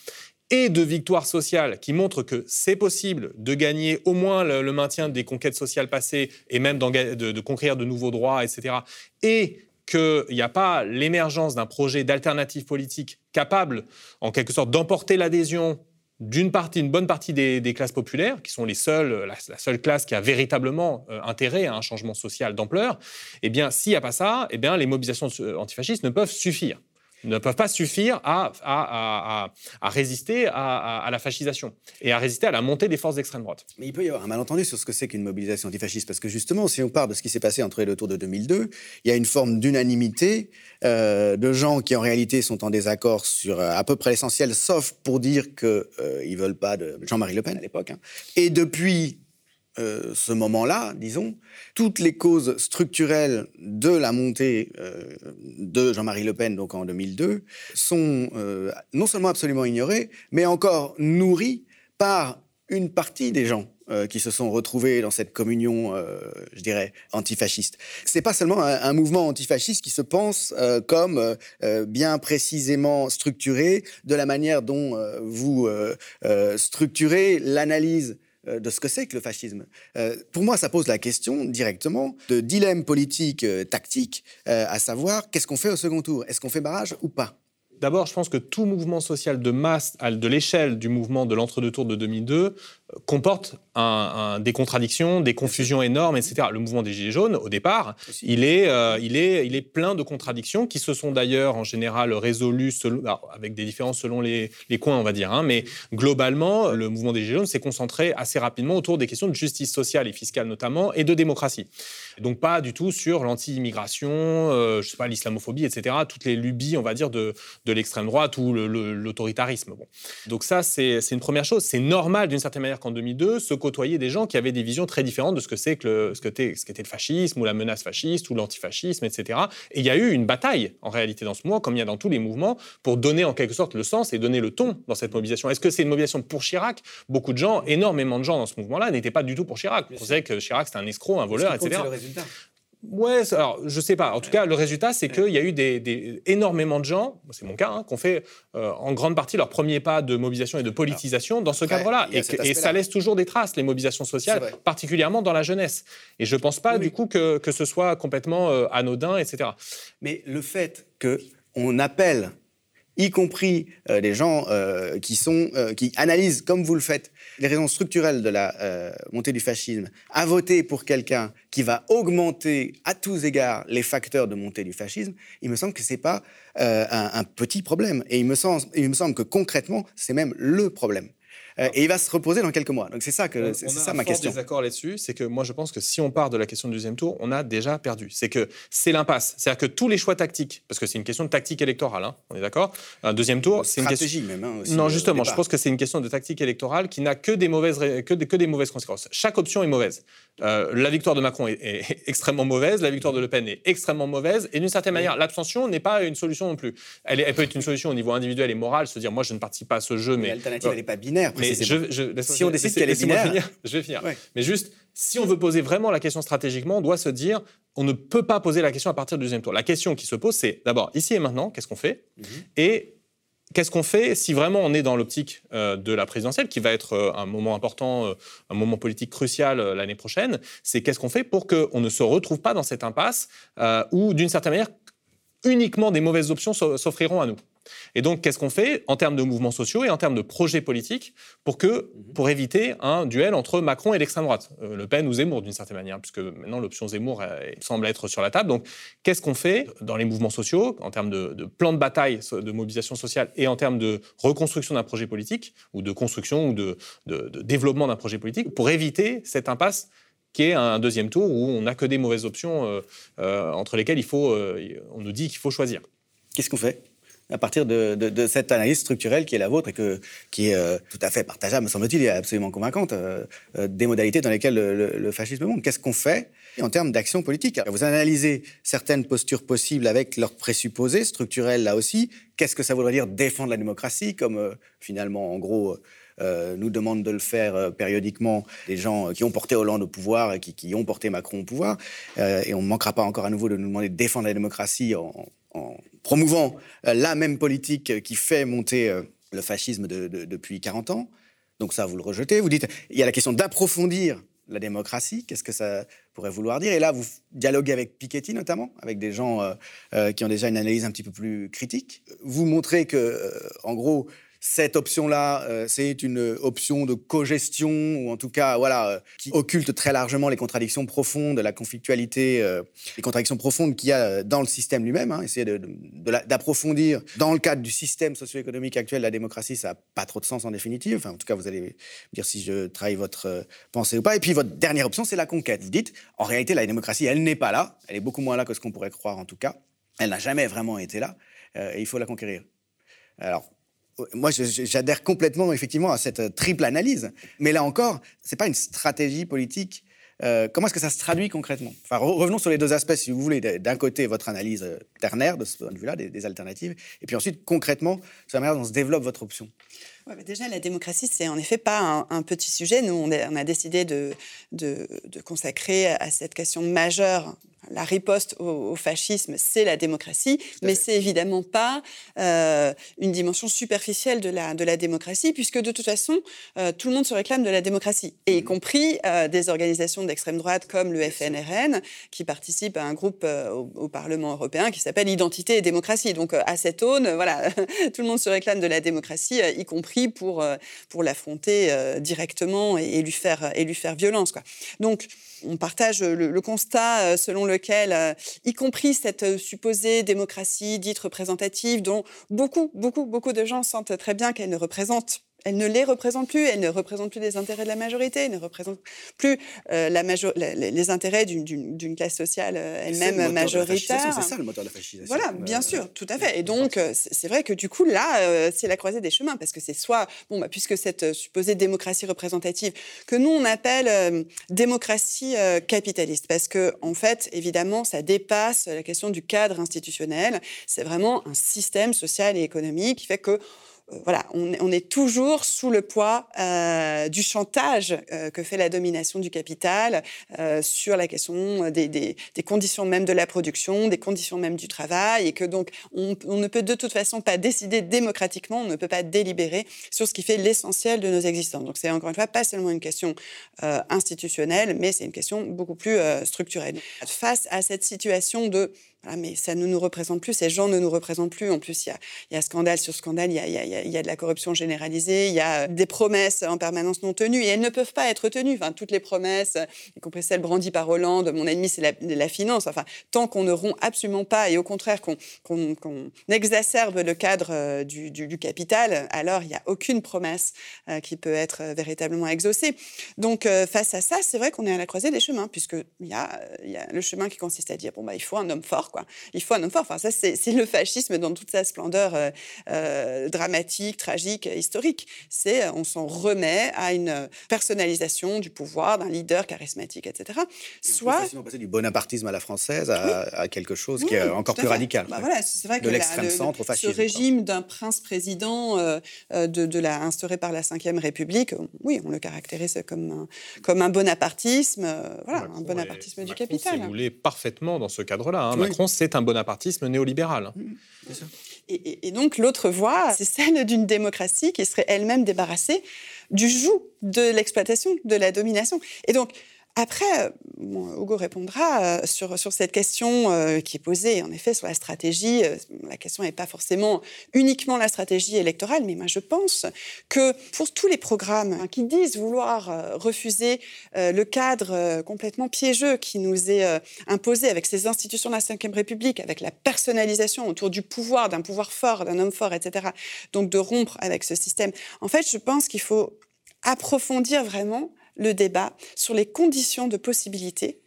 et de victoires sociales qui montrent que c'est possible de gagner au moins le, maintien des conquêtes sociales passées et même de, de, conquérir de nouveaux droits, etc. Et qu'il n'y a pas l'émergence d'un projet d'alternative politique capable, en quelque sorte, d'emporter l'adhésion d'une partie, bonne partie des, classes populaires, qui sont les seules, la, seule classe qui a véritablement euh, intérêt à un changement social d'ampleur, eh bien, s'il n'y a pas ça, eh bien, les mobilisations antifascistes ne peuvent suffire ne peuvent pas suffire à, résister à, la fascisation et à résister à la montée des forces d'extrême droite. Mais il peut y avoir un malentendu sur ce que c'est qu'une mobilisation antifasciste, parce que justement, si on parle de ce qui s'est passé entre les deux tours de 2002, il y a une forme d'unanimité euh, de gens qui en réalité sont en désaccord sur euh, à peu près l'essentiel, sauf pour dire qu'ils euh, ne veulent pas de Jean-Marie Le Pen à l'époque. Hein. Et depuis euh, ce moment-là, disons, toutes les causes structurelles de la montée euh, de Jean-Marie Le Pen, donc en 2002, sont euh, non seulement absolument ignorées, mais encore nourries par une partie des gens qui se sont retrouvés dans cette communion, je dirais, antifasciste. C'est pas seulement un, mouvement antifasciste qui se pense comme bien précisément structuré de la manière dont vous structurez l'analyse de ce que c'est que le fascisme. Euh, pour moi, ça pose la question directement de dilemme politique euh, tactique, à savoir qu'est-ce qu'on fait au second tour? Est-ce qu'on fait barrage ou pas? D'abord, je pense que tout mouvement social de masse, de l'échelle du mouvement de l'entre-deux tours de 2002, comporte des contradictions, des confusions énormes, etc. Le mouvement des Gilets jaunes, au départ, il est, euh, il, est, il est plein de contradictions qui se sont d'ailleurs en général résolues avec des différences selon les, coins, on va dire. Hein. mais globalement, le mouvement des Gilets jaunes s'est concentré assez rapidement autour des questions de justice sociale et fiscale notamment, et de démocratie. Donc pas du tout sur l'anti-immigration, euh, je sais pas, l'islamophobie, etc. Toutes les lubies, on va dire, de, de l'extrême droite ou l'autoritarisme. Bon. Donc ça, c'est une première chose. C'est normal d'une certaine manière qu'en 2002, se côtoyer des gens qui avaient des visions très différentes de ce que c'est que le, ce qu'était ce le fascisme ou la menace fasciste ou l'antifascisme, etc. Et il y a eu une bataille en réalité dans ce mouvement, comme il y a dans tous les mouvements, pour donner en quelque sorte le sens et donner le ton dans cette mobilisation. Est-ce que c'est une mobilisation pour Chirac? Beaucoup de gens, énormément de gens dans ce mouvement-là, n'étaient pas du tout pour Chirac. On savait que Chirac c'était un escroc, un voleur, etc. Ouais, alors je sais pas. En tout cas, le résultat, c'est qu'il y a eu des, énormément de gens, c'est mon cas, hein, qui ont fait euh, en grande partie leur premier pas de mobilisation et de politisation dans ce cadre-là. Et, ça laisse toujours des traces, les mobilisations sociales, particulièrement dans la jeunesse. Et je ne pense pas, du coup, que, que, ce soit complètement euh, anodin, etc. Mais le fait qu'on appelle y compris euh, des gens euh, qui, sont, euh, qui analysent, comme vous le faites, les raisons structurelles de la montée du fascisme, à voter pour quelqu'un qui va augmenter à tous égards les facteurs de montée du fascisme, il me semble que ce n'est pas un, un, petit problème. Et il me il me semble que concrètement, c'est même le problème. Euh, et il va se reposer dans quelques mois. Donc c'est ça que c'est ça ma question. On a un désaccord là-dessus, c'est que moi je pense que si on part de la question du deuxième tour, on a déjà perdu. C'est que c'est l'impasse. C'est-à-dire que tous les choix tactiques, parce que c'est une question de tactique électorale, hein, on est d'accord. Un deuxième tour, c'est une question même. Hein, non, euh, justement, je pense que c'est une question de tactique électorale qui n'a que des mauvaises que des, que des mauvaises conséquences. Chaque option est mauvaise. Euh, la victoire de Macron est, extrêmement mauvaise, la victoire de Le Pen est extrêmement mauvaise, et d'une certaine manière, l'abstention n'est pas une solution non plus. Elle, elle, peut être une solution au niveau individuel et moral, se dire moi je ne participe pas à ce jeu, mais l'alternative elle n'est pas binaire. Mais si on décide qu'elle est binaire, je vais finir. Mais juste, si on veut poser vraiment la question stratégiquement, on doit se dire, on ne peut pas poser la question à partir du deuxième tour. La question qui se pose, c'est d'abord ici et maintenant, qu'est-ce qu'on fait mhm. Et qu'est-ce qu'on fait si vraiment on est dans l'optique euh, de la présidentielle, qui va être euh, un moment important, euh, un moment politique crucial l'année prochaine C'est qu'est-ce qu'on fait pour qu'on ne se retrouve pas dans cette impasse où, d'une certaine manière, uniquement des mauvaises options s'offriront à nous? Et donc, qu'est-ce qu'on fait en termes de mouvements sociaux et en termes de projets politiques pour, que, mhm. pour éviter un duel entre Macron et l'extrême droite, euh, Le Pen ou Zemmour d'une certaine manière, puisque maintenant l'option Zemmour euh, semble être sur la table. Donc, qu'est-ce qu'on fait dans les mouvements sociaux en termes de, plan de bataille, de mobilisation sociale et en termes de reconstruction d'un projet politique ou de construction ou de, développement d'un projet politique pour éviter cette impasse qui est un deuxième tour où on n'a que des mauvaises options euh, entre lesquelles il faut, on nous dit qu'il faut choisir? Qu'est-ce qu'on fait? À partir de, cette analyse structurelle qui est la vôtre et que, qui est euh, tout à fait partageable, me semble-t-il, et absolument convaincante, euh, euh, des modalités dans lesquelles le, fascisme monte. Qu'est-ce qu'on fait en termes d'action politique? Vous analysez certaines postures possibles avec leurs présupposés structurels là aussi. Qu'est-ce que ça voudrait dire défendre la démocratie, comme finalement, en gros, nous demandent de le faire périodiquement les gens qui ont porté Hollande au pouvoir et qui, qui ont porté Macron au pouvoir? et on ne manquera pas encore à nouveau de nous demander de défendre la démocratie en, en promouvant euh, la même politique qui fait monter euh, le fascisme depuis 40 ans. Donc ça, vous le rejetez. Vous dites, il y a la question d'approfondir la démocratie. Qu'est-ce que ça pourrait vouloir dire? Et là, vous dialoguez avec Piketty notamment, avec des gens euh, qui ont déjà une analyse un petit peu plus critique. Vous montrez que, en gros, cette option-là, euh, c'est une option de co-gestion, ou en tout cas, voilà, euh, qui occulte très largement les contradictions profondes, la conflictualité, euh, les contradictions profondes qu'il y a dans le système lui-même. Hein, essayer d'approfondir. dans le cadre du système socio-économique actuel, la démocratie, ça n'a pas trop de sens en définitive. Enfin, en tout cas, vous allez me dire si je trahis votre pensée ou pas. Et puis, votre dernière option, c'est la conquête. Vous dites, en réalité, la démocratie, elle n'est pas là. Elle est beaucoup moins là que ce qu'on pourrait croire, en tout cas. Elle n'a jamais vraiment été là. et il faut la conquérir. Alors, moi, j'adhère complètement, effectivement, à cette triple analyse. Mais là encore, ce n'est pas une stratégie politique. Euh, comment est-ce que ça se traduit concrètement? Enfin, Revenons sur les deux aspects, si vous voulez. D'un côté, votre analyse euh, ternaire, de ce point de vue-là, des, alternatives. Et puis ensuite, concrètement, sur la manière dont se développe votre option. Déjà, la démocratie, c'est en effet pas un, petit sujet. Nous, on, a décidé de, consacrer à cette question majeure la riposte au, fascisme, c'est la démocratie, mais c'est évidemment pas euh, une dimension superficielle de la, de la démocratie, puisque de toute façon, euh, tout le monde se réclame de la démocratie, et y mmh. compris euh, des organisations d'extrême droite comme le FNRN, qui participent à un groupe au, Parlement européen qui s'appelle Identité et démocratie. Donc à cette aune, voilà, tout le monde se réclame de la démocratie, y compris pour, pour l'affronter directement et, lui faire, et lui faire violence. Quoi. Donc, on partage le, constat euh, selon lequel, euh, y compris cette euh, supposée démocratie dite représentative, dont beaucoup, beaucoup, beaucoup de gens sentent très bien qu'elle ne représente elle ne les représente plus, elle ne représente plus les intérêts de la majorité, elle ne représente plus euh, la les intérêts d'une classe sociale euh, elle-même majoritaire. C'est ça le moteur de la fascisation. Voilà, bien sûr, tout à fait. Et donc, euh, c'est vrai que du coup, là, c'est la croisée des chemins, parce que c'est soit, bon, bah, puisque cette supposée démocratie représentative, que nous, on appelle démocratie capitaliste, parce que, en fait, évidemment, ça dépasse la question du cadre institutionnel. C'est vraiment un système social et économique qui fait que voilà, on, est toujours sous le poids euh, du chantage euh, que fait la domination du capital euh, sur la question des, conditions même de la production, des conditions même du travail, et que donc on, ne peut de toute façon pas décider démocratiquement, on ne peut pas délibérer sur ce qui fait l'essentiel de nos existences. Donc c'est encore une fois pas seulement une question institutionnelle, mais c'est une question beaucoup plus structurelle. Face à cette situation de ah, mais ça ne nous représente plus, ces gens ne nous représentent plus. En plus, il y a, scandale sur scandale, il y a, de la corruption généralisée, il y a des promesses en permanence non tenues, et elles ne peuvent pas être tenues. Toutes les promesses, y compris celles brandies par Hollande, mon ennemi, c'est la, finance. Enfin, tant qu'on ne rompt absolument pas, et au contraire qu'on exacerbe le cadre euh, du, capital, alors il n'y a aucune promesse euh, qui peut être euh, véritablement exaucée. Donc, face à ça, c'est vrai qu'on est à la croisée des chemins, puisqu'il y a, y a le chemin qui consiste à dire, bon, bah, il faut un homme fort, il faut un homme fort. Enfin, ça, c'est le fascisme dans toute sa splendeur euh, euh, dramatique, tragique, historique. C'est on s'en remet à une personnalisation du pouvoir, d'un leader charismatique, etc. Soit on passer du bonapartisme à la française à, quelque chose qui est encore plus radical. Bah, voilà, c'est vrai de l'extrême centre au fascisme. Ce régime d'un prince-président euh, de, la instauré par la Ve République, oui, on le caractérise comme un, comme un bonapartisme, voilà, un bonapartisme du capital. Vous voulez parfaitement dans ce cadre-là. Hein c'est un bonapartisme néolibéral. Mmh, et, et, donc l'autre voie, c'est celle d'une démocratie qui serait elle-même débarrassée du joug de l'exploitation, de la domination. Et donc après, Hugo répondra euh, sur, sur cette question euh, qui est posée, en effet, sur la stratégie. Euh, la question n'est pas forcément uniquement la stratégie électorale, mais moi je pense que pour tous les programmes hein, qui disent vouloir refuser le cadre complètement piégeux qui nous est imposé avec ces institutions de la Ve République, avec la personnalisation autour du pouvoir, d'un pouvoir fort, d'un homme fort, etc., donc de rompre avec ce système, en fait, je pense qu'il faut approfondir vraiment le débat sur les conditions de possibilité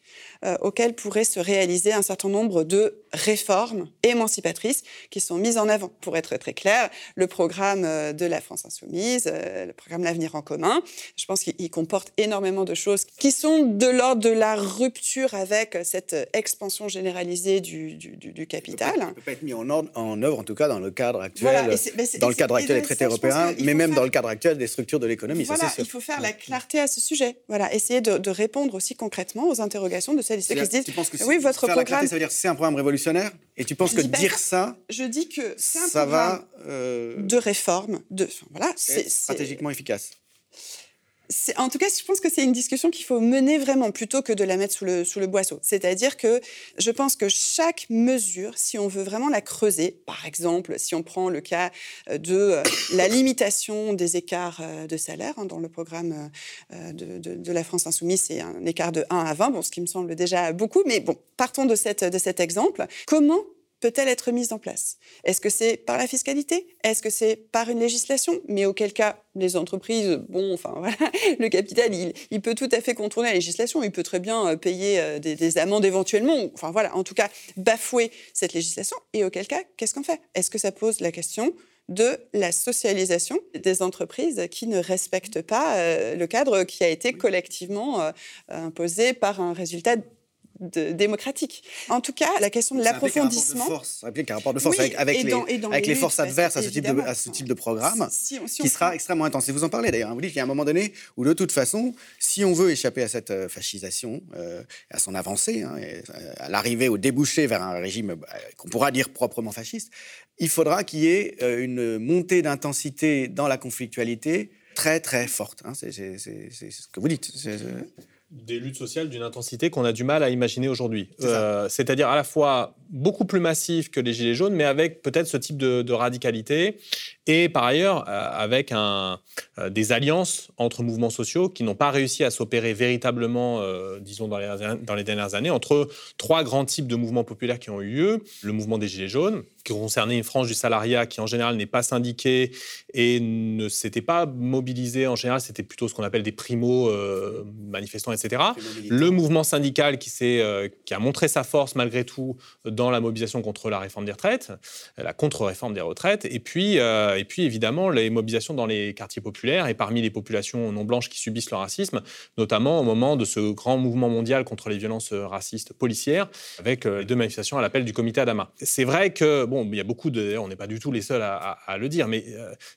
euh, auxquelles pourraient se réaliser un certain nombre de réformes émancipatrices qui sont mises en avant. Pour être très clair, le programme euh, de la France insoumise, euh, le programme L'avenir en commun, je pense qu'il comporte énormément de choses qui sont de l'ordre de la rupture avec cette expansion généralisée du, du, capital. Ça ne peut, pas être mis en, ordre, en œuvre, en tout cas dans le cadre actuel, dans le cadre actuel des traités européens, mais même dans le cadre actuel des structures de l'économie. Voilà, il faut faire la clarté à ce sujet. Voilà, essayer de, de répondre aussi concrètement aux interrogations de celles et disent. Tu penses que oui, votre faire programme... la clarté, ça veut dire c'est un programme révolutionnaire et tu penses que dire ça, je dis que c'est un ça va euh, de réforme, de voilà, c'est stratégiquement efficace en tout cas, je pense que c'est une discussion qu'il faut mener vraiment plutôt que de la mettre sous le, sous le boisseau. C'est-à-dire que je pense que chaque mesure, si on veut vraiment la creuser, par exemple, si on prend le cas euh, de euh, la limitation des écarts euh, de salaire, hein, dans le programme de, la France Insoumise, c'est un écart de 1 à 20, bon, ce qui me semble déjà beaucoup, mais bon, partons de, cette, de cet exemple. Comment peut-elle être mise en place? Est-ce que c'est par la fiscalité? Est-ce que c'est par une législation? Mais auquel cas, les entreprises, bon, enfin voilà, le capital, il, peut tout à fait contourner la législation. Il peut très bien euh, payer euh, des, amendes éventuellement. Enfin voilà, en tout cas, bafouer cette législation. Et auquel cas, qu'est-ce qu'on fait? Est-ce que ça pose la question de la socialisation des entreprises qui ne respectent pas euh, le cadre qui a été collectivement imposé par un résultat démocratique. En tout cas, la question de l'approfondissement. Ça implique un rapport de force avec, avec, les, avec les, forces adverses à ce, type de, à ce type de programme qui sera extrêmement intense. Et vous en parlez d'ailleurs. Hein. Vous dites qu'il y a un moment donné où, de toute façon, si on veut échapper à cette euh, fascisation, euh, à son avancée, hein, et euh, à l'arrivée au débouché vers un régime qu'on pourra dire proprement fasciste, il faudra qu'il y ait une montée d'intensité dans la conflictualité très très forte. Hein. C'est ce que vous dites des luttes sociales d'une intensité qu'on a du mal à imaginer aujourd'hui. Euh, c'est-à-dire à la fois beaucoup plus massif que les Gilets jaunes, mais avec peut-être ce type de, radicalité, et par ailleurs euh, avec un, euh, des alliances entre mouvements sociaux qui n'ont pas réussi à s'opérer véritablement, disons, dans les, dans les dernières années, entre trois grands types de mouvements populaires qui ont eu lieu. Le mouvement des Gilets jaunes, qui concernait une frange du salariat qui en général n'est pas syndiquée et ne s'était pas mobilisée. En général, c'était plutôt ce qu'on appelle des primo manifestants, etc. Le mouvement syndical qui, qui a montré sa force malgré tout dans dans la mobilisation contre la réforme des retraites, la contre-réforme des retraites, et puis, et puis évidemment les mobilisations dans les quartiers populaires et parmi les populations non blanches qui subissent le racisme, notamment au moment de ce grand mouvement mondial contre les violences racistes policières, avec les deux manifestations à l'appel du comité Adama. C'est vrai que, bon, il y a beaucoup de. On n'est pas du tout les seuls à le dire, mais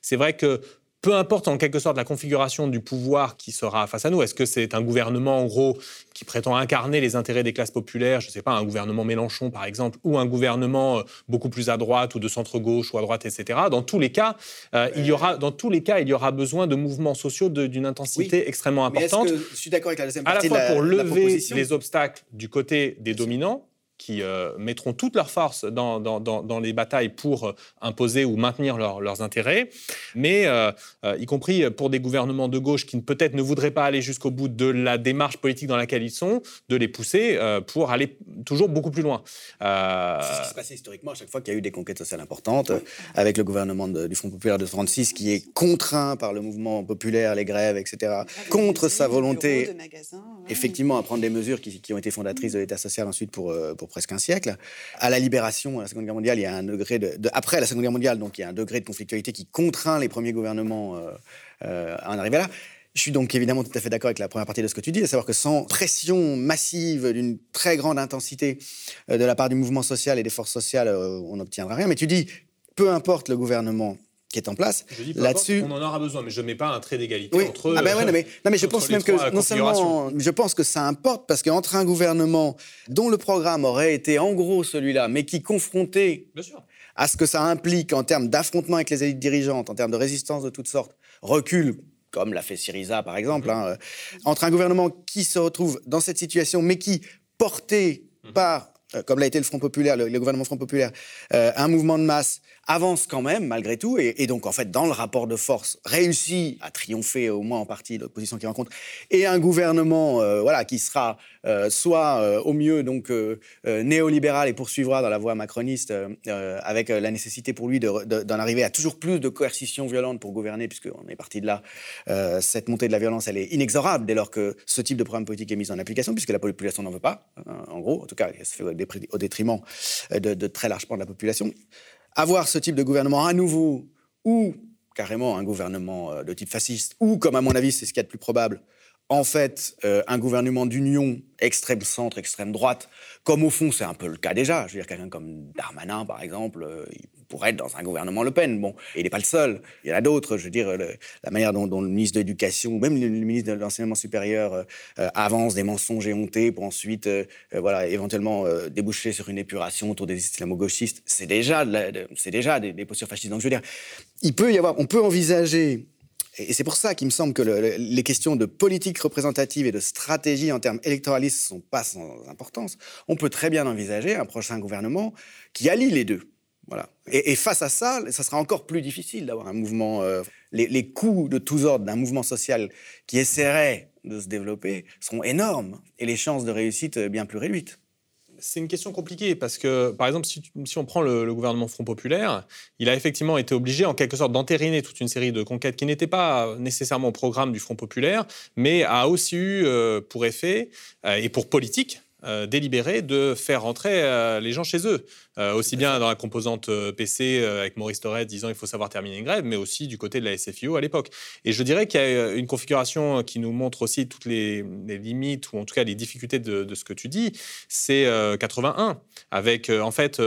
c'est vrai que peu importe en quelque sorte la configuration du pouvoir qui sera face à nous, est-ce que c'est un gouvernement en gros qui prétend incarner les intérêts des classes populaires, je ne sais pas, un gouvernement Mélenchon par exemple, ou un gouvernement euh, beaucoup plus à droite ou de centre-gauche ou à droite, etc. Dans tous les cas, euh, il y aura, dans tous les cas, il y aura besoin de mouvements sociaux d'une intensité extrêmement importante. je suis d'accord avec la deuxième partie À la fois pour lever les obstacles du côté des dominants qui euh, mettront toute leur force dans, dans, dans, les batailles pour euh, imposer ou maintenir leurs intérêts, mais euh, y compris pour des gouvernements de gauche qui peut-être ne voudraient pas aller jusqu'au bout de la démarche politique dans laquelle ils sont, de les pousser pour aller toujours beaucoup plus loin. C'est ce qui se passait historiquement à chaque fois qu'il y a eu des conquêtes sociales importantes, avec le gouvernement du Front populaire de 36 qui est contraint par le mouvement populaire, les grèves, etc., contre sa volonté, effectivement, à prendre des mesures qui, qui ont été fondatrices de l'État social ensuite pour, pour presque un siècle. À la libération, à la Seconde Guerre mondiale, il y a un degré de, après la Seconde Guerre mondiale, donc il y a un degré de conflictualité qui contraint les premiers gouvernements euh, euh, à en arriver là. Je suis donc évidemment tout à fait d'accord avec la première partie de ce que tu dis, à savoir que sans pression massive d'une très grande intensité euh, de la part du mouvement social et des forces sociales, on n'obtiendra rien. Mais tu dis, peu importe le gouvernement qui est en place. Là-dessus, on en aura besoin, mais je ne mets pas un trait d'égalité entre. Ah ben ouais, mais, non, mais je pense même que non seulement, je pense que ça importe parce qu'entre un gouvernement dont le programme aurait été en gros celui-là, mais qui confronté à ce que ça implique en termes d'affrontement avec les élites dirigeantes, en termes de résistance de toutes sortes, recule comme l'a fait Syriza par exemple, mm-hmm. hein, entre un gouvernement qui se retrouve dans cette situation, mais qui porté mm-hmm. par euh, comme l'a été le Front populaire, le, gouvernement Front populaire, euh, un mouvement de masse avance quand même, malgré tout, et, donc, en fait, dans le rapport de force, réussit à triompher, au moins en partie, l'opposition qu'il rencontre, et un gouvernement euh, voilà, qui sera euh, soit euh, au mieux donc néolibéral et poursuivra dans la voie macroniste, avec la nécessité pour lui d'en arriver à toujours plus de coercition violente pour gouverner, puisqu'on est parti de là. cette montée de la violence, elle est inexorable dès lors que ce type de programme politique est mis en application, puisque la population n'en veut pas, en gros, en tout cas, ça se fait au détriment de, de très larges pans de la population avoir ce type de gouvernement à nouveau, ou carrément un gouvernement euh, de type fasciste, ou, comme à mon avis c'est ce qu'il y a de plus probable, en fait, euh, un gouvernement d'union extrême centre, extrême droite, comme au fond c'est un peu le cas déjà. Je veux dire, quelqu'un comme Darmanin, par exemple, euh, pourrait être dans un gouvernement Le Pen. Bon, il n'est pas le seul. Il y en a d'autres. Je veux dire, la manière dont, le ministre de l'Éducation, ou même le, ministre de l'Enseignement supérieur, euh, avance des mensonges éhontés pour ensuite, voilà, éventuellement déboucher sur une épuration autour des islamo-gauchistes, c'est déjà, c'est déjà des, des postures fascistes. Donc, je veux dire, il peut y avoir, on peut envisager et c'est pour ça qu'il me semble que les questions de politique représentative et de stratégie en termes électoralistes ne sont pas sans importance. On peut très bien envisager un prochain gouvernement qui allie les deux. Et, face à ça, ça sera encore plus difficile d'avoir un mouvement. Euh, les, coûts de tous ordres d'un mouvement social qui essaierait de se développer seront énormes et les chances de réussite bien plus réduites c'est une question compliquée parce que, par exemple, si, on prend le, gouvernement Front Populaire, il a effectivement été obligé, en quelque sorte, d'entériner toute une série de conquêtes qui n'étaient pas nécessairement au programme du Front Populaire, mais a aussi eu euh, pour effet euh, et pour politique euh, délibéré de faire rentrer euh, les gens chez eux, euh, aussi bien dans la composante PC avec Maurice Torret disant il faut savoir terminer une grève, mais aussi du côté de la SFIO à l'époque. Et je dirais qu'il y a une configuration qui nous montre aussi toutes les, limites ou en tout cas les difficultés de, ce que tu dis. C'est 81 avec en fait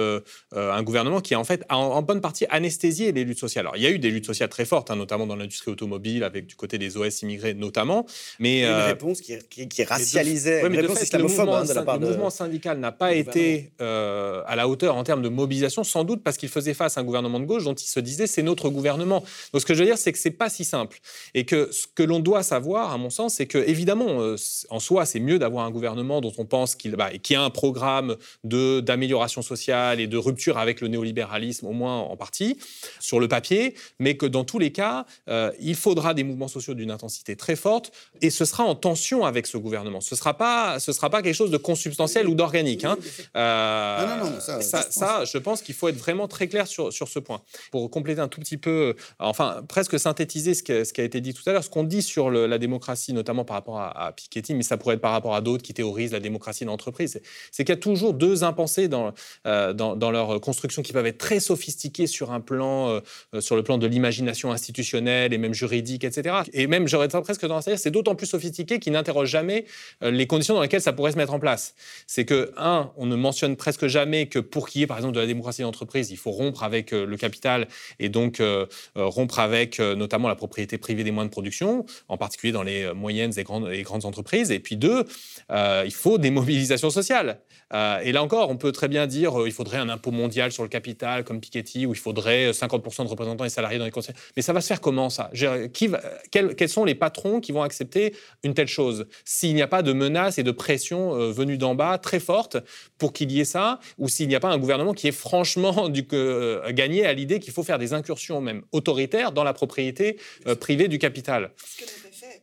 un gouvernement qui a en fait en, bonne partie anesthésié les luttes sociales. Alors il y a eu des luttes sociales très fortes, hein, notamment dans l'industrie automobile avec du côté des OS immigrés notamment, mais une réponse qui, qui, racialisait, une réponse islamophobe hein, de la le mouvement syndical n'a pas été euh, à la hauteur en termes de mobilisation, sans doute parce qu'il faisait face à un gouvernement de gauche dont il se disait c'est notre gouvernement. Donc ce que je veux dire, c'est que c'est pas si simple. Et que ce que l'on doit savoir, à mon sens, c'est que évidemment, euh, en soi, c'est mieux d'avoir un gouvernement dont on pense qu'il bah, a un programme de d'amélioration sociale et de rupture avec le néolibéralisme, au moins en partie, sur le papier, mais que dans tous les cas, euh, il faudra des mouvements sociaux d'une intensité très forte et ce sera en tension avec ce gouvernement. Ce sera pas, ce sera pas quelque chose de consubstantiel ou d'organique. Hein. non, non, non, ça, ça, je pense qu'il faut être vraiment très clair sur, sur ce point. Pour compléter un tout petit peu, enfin, presque synthétiser ce, qui a été dit tout à l'heure, ce qu'on dit sur la démocratie, notamment par rapport à, Piketty, mais ça pourrait être par rapport à d'autres qui théorisent la démocratie d'entreprise, c'est qu'il y a toujours deux impensés dans, dans, dans, leur construction qui peuvent être très sophistiqués sur un plan, sur le plan de l'imagination institutionnelle et même juridique, etc. Et même, j'aurais presque tendance à dire, c'est d'autant plus sophistiqué qu'ils n'interrogent jamais les conditions dans lesquelles ça pourrait se mettre en place. C'est que, un, on ne mentionne presque jamais que pour qu'il par exemple, de la démocratie d'entreprise, il faut rompre avec le capital et donc rompre avec notamment la propriété privée des moyens de production, en particulier dans les moyennes et grandes, entreprises. Et puis deux, il faut des mobilisations sociales. et là encore, on peut très bien dire qu'il faudrait un impôt mondial sur le capital, comme Piketty, ou il faudrait 50% de représentants et salariés dans les conseils. Mais ça va se faire comment ça? Qui quels, sont les patrons qui vont accepter une telle chose? S'il n'y a pas de menace et de pression euh, venue d'en bas très forte pour qu'il y ait ça, ou s'il n'y a pas un gouvernement qui est franchement du, euh, gagné à l'idée qu'il faut faire des incursions même autoritaires dans la propriété euh, privée du capital.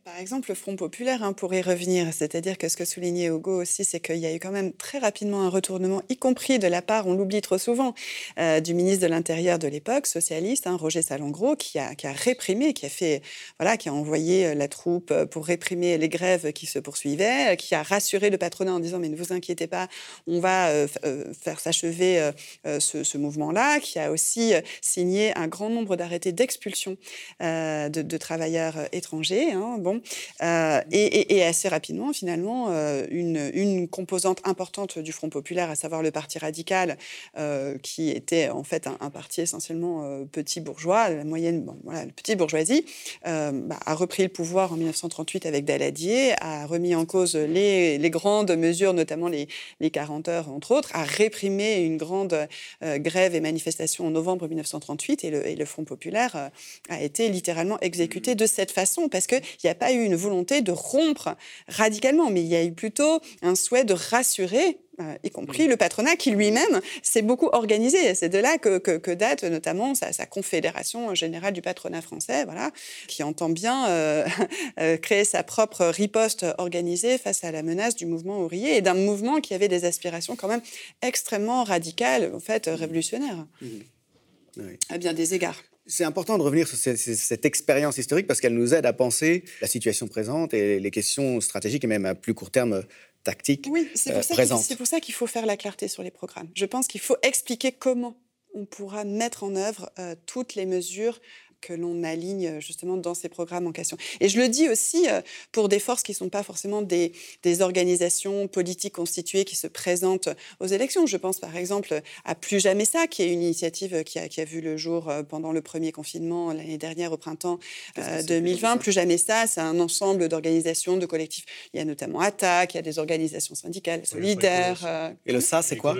Par exemple, le Front populaire, hein, pour y revenir, c'est-à-dire que ce que soulignait Hugo aussi, c'est qu'il y a eu quand même très rapidement un retournement, y compris de la part, on l'oublie trop souvent, euh, du ministre de l'Intérieur de l'époque, socialiste, hein, Roger Salengro, qui a, réprimé, qui a fait, voilà, qui a envoyé euh, la troupe euh, pour réprimer les grèves qui se poursuivaient, qui a rassuré le patronat en disant mais ne vous inquiétez pas, on va faire s'achever ce, mouvement-là, qui a aussi signé un grand nombre d'arrêtés d'expulsion de, de, travailleurs étrangers. Hein, bon, euh, et, assez rapidement, finalement, euh, une, composante importante du Front populaire, à savoir le Parti radical, euh, qui était en fait un, parti essentiellement petit bourgeois, la moyenne, voilà, la petite bourgeoisie, bah, a repris le pouvoir en 1938 avec Daladier, a remis en cause les, grandes mesures, notamment les, les 40 heures, entre autres, a réprimé une grande grève et manifestation en novembre 1938, et le, et le Front populaire a été littéralement exécuté de cette façon, parce qu'il n'y a pas eu une volonté de rompre radicalement, mais il y a eu plutôt un souhait de rassurer euh, y compris le patronat qui lui-même s'est beaucoup organisé. C'est de là que, que, date notamment sa, confédération générale du patronat français, voilà, qui entend bien euh, euh, créer sa propre riposte organisée face à la menace du mouvement ouvrier et d'un mouvement qui avait des aspirations quand même extrêmement radicales, en fait révolutionnaires, mmh. à bien des égards. C'est important de revenir sur cette, expérience historique parce qu'elle nous aide à penser la situation présente et les questions stratégiques et même à plus court terme tactiques oui, c'est pour, euh, c'est pour ça qu'il faut faire la clarté sur les programmes. Je pense qu'il faut expliquer comment on pourra mettre en œuvre euh, toutes les mesures que l'on aligne euh, justement dans ces programmes en question. Et je le dis aussi euh, pour des forces qui ne sont pas forcément des, des, organisations politiques constituées qui se présentent aux élections. Je pense par exemple à Plus Jamais Ça, qui est une initiative qui a, qui a vu le jour euh, pendant le premier confinement l'année dernière au printemps 2020. Plus Jamais Ça, c'est un ensemble d'organisations, de collectifs. Il y a notamment ATTAC, il y a des organisations syndicales solidaires. Et le Ça, c'est quoi?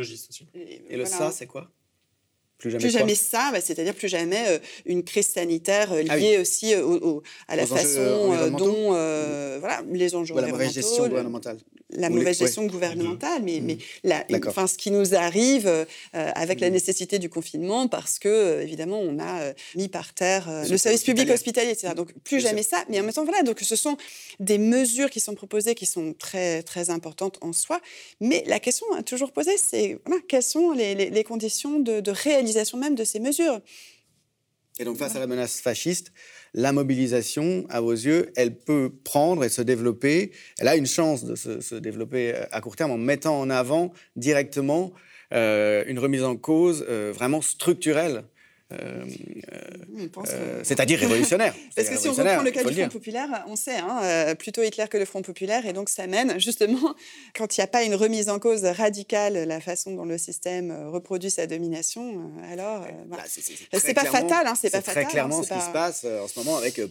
Et, le Ça, c'est quoi? Plus jamais, ça, bah, c'est-à-dire plus jamais euh, une crise sanitaire euh, ah liée aussi euh, à la façon dont voilà, les enjeux la mauvaise gestion gouvernementale. La mauvaise gestion gouvernementale, mais, mais mm. enfin, ce qui nous arrive avec la mm. nécessité du confinement, parce que évidemment, on a mis par terre le service public hospitalier, etc. Donc plus jamais ça, mais en même temps, voilà, donc ce sont des mesures qui sont proposées qui sont très, très importantes en soi, mais la question à toujours posée, c'est voilà, quelles sont les, les, conditions de, de réalisation même de ces mesures. Et donc face à la menace fasciste, la mobilisation, à vos yeux, elle peut prendre et se développer, elle a une chance de se, développer euh, à court terme en mettant en avant directement euh, une remise en cause euh, vraiment structurelle euh, euh, c'est-à-dire révolutionnaire. Parce que si on reprend le cas du Front populaire, on sait, hein, euh, plutôt Hitler que le Front populaire, et donc ça mène justement, quand il n'y a pas une remise en cause radicale, la façon dont le système reproduit sa domination, alors bah, c'est pas fatal, hein, c'est pas fatal. très clairement ce qui se passe en ce moment avec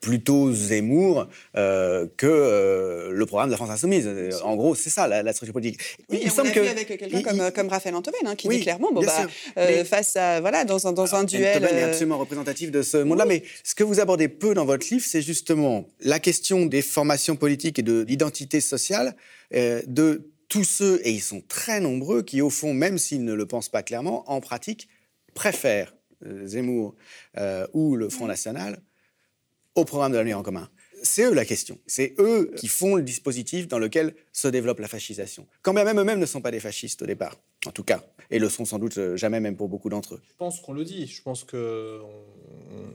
plutôt Zemmour que le programme de la France insoumise. En gros, c'est ça la, structure politique. Oui, il on semble que avec quelqu'un comme, comme Raphaël Antoven, hein, qui dit clairement, bon, bah, face à voilà, dans un, dans un duel. est euh, absolument représentatif de ce monde-là. Mais ce que vous abordez peu dans votre livre, c'est justement la question des formations politiques et de l'identité sociale euh, de tous ceux, et ils sont très nombreux, qui au fond, même s'ils ne le pensent pas clairement, en pratique, préfèrent euh, Zemmour ou le Front National au programme de l'avenir en commun. c'est eux la question. C'est eux qui font le dispositif dans lequel se développe la fascisation. Quand bien même eux-mêmes ne sont pas des fascistes au départ, en tout cas, et le sont sans doute euh, jamais même pour beaucoup d'entre eux. Je pense qu'on le dit. Je pense que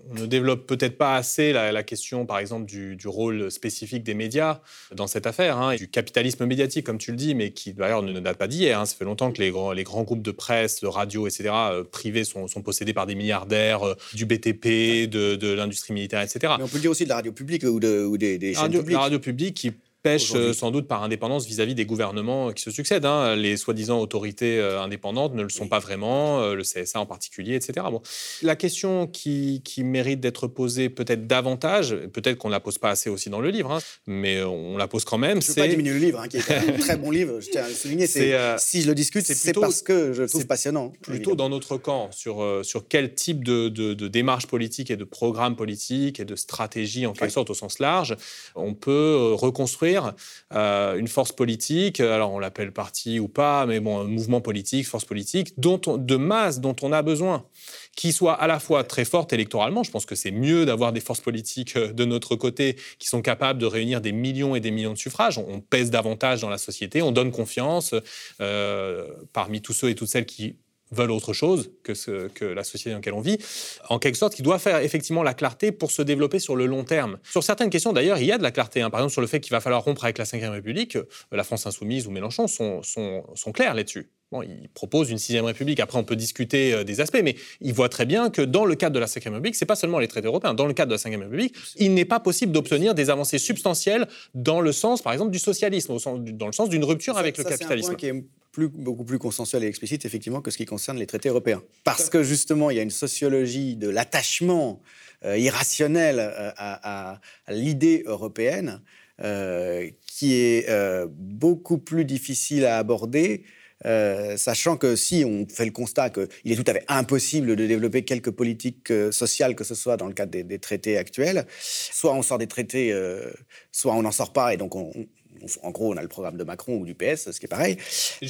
on ne développe peut-être pas assez la, question, par exemple, du, rôle spécifique des médias dans cette affaire, hein, du capitalisme médiatique, comme tu le dis, mais qui d'ailleurs ne date pas d'hier. Hein. Ça fait longtemps que les grands, les grands groupes de presse, de radio, etc., euh, privés sont, possédés par des milliardaires, euh, du BTP, de, l'industrie militaire, etc. Mais on peut le dire aussi de la radio publique ou, de, ou des, des chaînes publiques. La radio publique qui pêche euh, sans doute par indépendance vis-à-vis des gouvernements qui se succèdent. Hein. Les soi-disant autorités euh, indépendantes ne le sont pas vraiment, euh, le CSA en particulier, etc. Bon. La question qui, qui mérite d'être posée peut-être davantage, peut-être qu'on ne la pose pas assez aussi dans le livre, hein, mais on la pose quand même. Je ne veux pas diminuer le livre, hein, qui est un très bon livre, je tiens à le souligner. si je le discute, c'est parce que je le trouve passionnant. Plutôt dans notre camp, sur, sur quel type de, de, démarche politique et de programme politique et de stratégie, en quelque sorte, au sens large, on peut reconstruire euh, une force politique, alors on l'appelle parti ou pas, mais bon, un mouvement politique, force politique, de masse dont on a besoin, qui soit à la fois très forte électoralement. Je pense que c'est mieux d'avoir des forces politiques euh, de notre côté qui sont capables de réunir des millions et des millions de suffrages. On, pèse davantage dans la société, on donne confiance euh, parmi tous ceux et toutes celles qui veulent autre chose que, ce, que la société dans laquelle on vit, en quelque sorte, qui doit faire effectivement la clarté pour se développer sur le long terme. Sur certaines questions, d'ailleurs, il y a de la clarté. Hein. Par exemple, sur le fait qu'il va falloir rompre avec la Ve République, euh, la France insoumise ou Mélenchon sont, sont, sont clairs là-dessus. Bon, ils proposent une sixième République. Après, on peut discuter euh, des aspects, mais ils voient très bien que dans le cadre de la Ve République, c'est pas seulement les traités européens. Dans le cadre de la Ve République, il n'est pas possible d'obtenir des avancées substantielles dans le sens, par exemple, du socialisme, dans le sens d'une rupture avec le capitalisme beaucoup plus consensuel et explicite, effectivement, que ce qui concerne les traités européens. Parce que, justement, il y a une sociologie de l'attachement euh, irrationnel euh, à, l'idée européenne euh, qui est beaucoup plus difficile à aborder sachant que si on fait le constat qu'il est tout à fait impossible de développer quelque politique sociale que ce soit dans le cadre des, des traités actuels, soit on sort des traités, soit on n'en sort pas et donc on, en gros, on a le programme de Macron ou du PS, ce qui est pareil.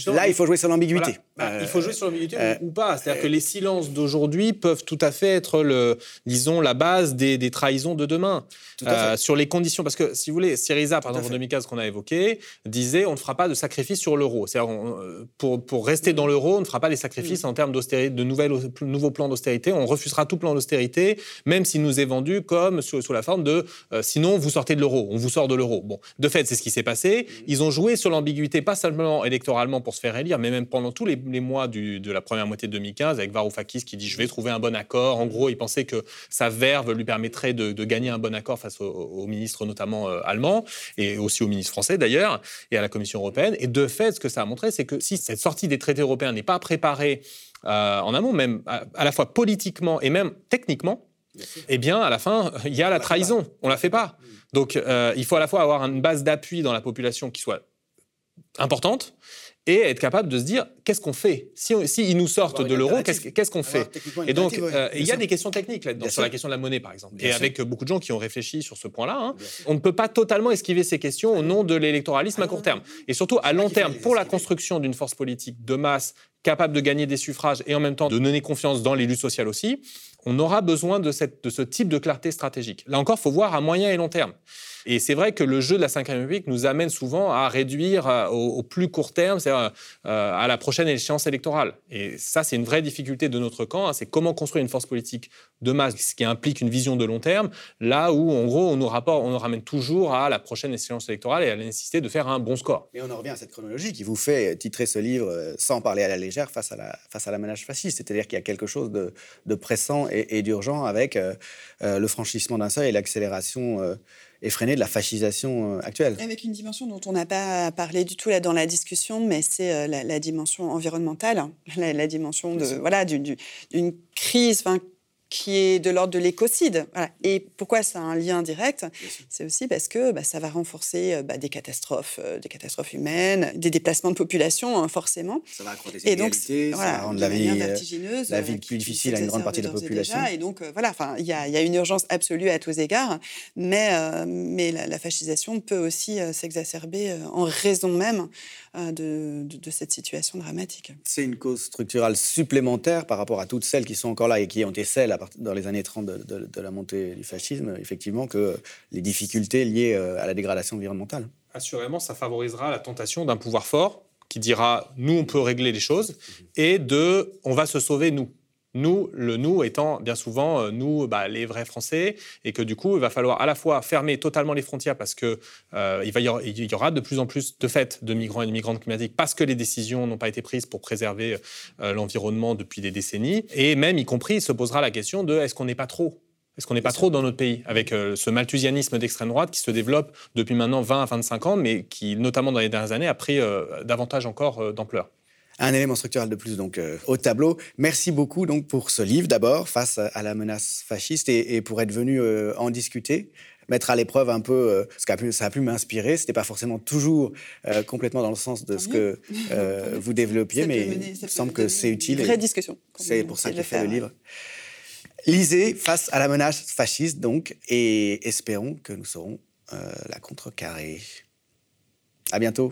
Là, il faut jouer sur l'ambiguïté. Bah, il faut jouer sur l'ambiguïté euh, ou, pas. C'est-à-dire que les silences d'aujourd'hui peuvent tout à fait être, le, disons, la base des, trahisons de demain. Euh, sur les conditions. Parce que, si vous voulez, Syriza, par exemple, en 2015, qu'on a évoqué, disait on ne fera pas de sacrifice sur l'euro. C'est-à-dire, pour, pour rester dans l'euro, on ne fera pas des sacrifices mm. en termes d'austérité, de nouvelles, nouveaux plans d'austérité. On refusera tout plan d'austérité, même s'il nous est vendu comme sous, la forme de euh, sinon, vous sortez de l'euro, on vous sort de l'euro. Bon, de fait, c'est ce qui s'est passé. Mm. Ils ont joué sur l'ambiguïté, pas seulement électoralement pour se faire élire, mais même pendant tous les, mois de la première moitié de 2015, avec Varoufakis qui dit je vais trouver un bon accord. En gros, il pensait que sa verve lui permettrait de, gagner un bon accord face aux, ministres, notamment euh, allemands, et aussi aux ministres français d'ailleurs, et à la Commission européenne. Et de fait, ce que ça a montré, c'est que si cette sortie des traités européens n'est pas préparée euh, en amont, même à, la fois politiquement et même techniquement, eh bien, à la fin, il y a la trahison. On la fait pas. Donc, euh, il faut à la fois avoir une base d'appui dans la population qui soit importante et être capable de se dire qu'est-ce qu'on fait? Si, si, ils nous sortent de l'euro, qu'est-ce qu'on fait? Et donc, euh, il y a des questions techniques là sur la question de la monnaie, par exemple, et avec beaucoup de gens qui ont réfléchi sur ce point-là. Hein. On ne peut pas totalement esquiver ces questions au nom de l'électoralisme à court terme. Et surtout, à long terme, pour la construction d'une force politique de masse capable de gagner des suffrages et en même temps de donner confiance dans les luttes sociales aussi, on aura besoin de, cette, de ce type de clarté stratégique. Là encore, il faut voir à moyen et long terme. Et c'est vrai que le jeu de la Ve République nous amène souvent à réduire euh, au, plus court terme, c'est-à-dire euh, à la prochaine échéance électorale. Et ça, c'est une vraie difficulté de notre camp. Hein. c'est comment construire une force politique de masse, ce qui implique une vision de long terme, là où, en gros, on nous, ramène toujours à la prochaine échéance électorale et à la nécessité de faire un bon score. Mais on en revient à cette chronologie qui vous fait titrer ce livre euh, sans parler à la légère face à la, face à la fasciste. C'est-à-dire qu'il y a quelque chose de pressant et, d'urgent avec le franchissement d'un seuil et l'accélération effréné de la fascisation euh, actuelle. Avec une dimension dont on n'a pas parlé du tout là dans la discussion, mais c'est euh, la, dimension environnementale, hein. la, dimension de voilà d'une crise, qui est de l'ordre de l'écocide. Et pourquoi ça a un lien direct C'est aussi parce que bah, ça va renforcer euh, bah, des catastrophes, euh, des catastrophes humaines, des déplacements de population, hein, forcément. Ça va accroître les inégalités, ça va rendre la vie, euh, la vie plus difficile à une grande partie de la population. Et, donc, voilà, il y, a une urgence absolue à tous égards, mais, mais la, fascisation peut aussi s'exacerber en raison même de, de, cette situation dramatique. C'est une cause structurelle supplémentaire par rapport à toutes celles qui sont encore là et qui ont été celles dans les années 30 de, la montée du fascisme, effectivement, que les difficultés liées à la dégradation environnementale. Assurément, ça favorisera la tentation d'un pouvoir fort qui dira nous, on peut régler les choses, et de on va se sauver nous. Nous, le nous étant bien souvent euh, nous, bah, les vrais Français, et que du coup, il va falloir à la fois fermer totalement les frontières parce que euh, il, va y aura, il, y aura, de plus en plus de fait de migrants et de migrantes climatiques parce que les décisions n'ont pas été prises pour préserver euh, l'environnement depuis des décennies, et même y compris se posera la question de est-ce qu'on n'est pas trop? Est-ce qu'on n'est pas trop dans notre pays? Avec ce malthusianisme d'extrême droite qui se développe depuis maintenant 20 à 25 ans, mais qui, notamment dans les dernières années, a pris davantage encore d'ampleur un élément structurel de plus donc euh, au tableau. Merci beaucoup donc pour ce livre d'abord face à la menace fasciste et, pour être venu euh, en discuter mettre à l'épreuve un peu euh, ce que ça a pu m'inspirer. C'était pas forcément toujours complètement dans le sens de ce que vous développiez, mais il me semble que c'est utile. Vraie discussion. C'est pour ça qu'il fait le livre. Lisez face à la menace fasciste donc, et espérons que nous saurons la contrecarrer. À bientôt.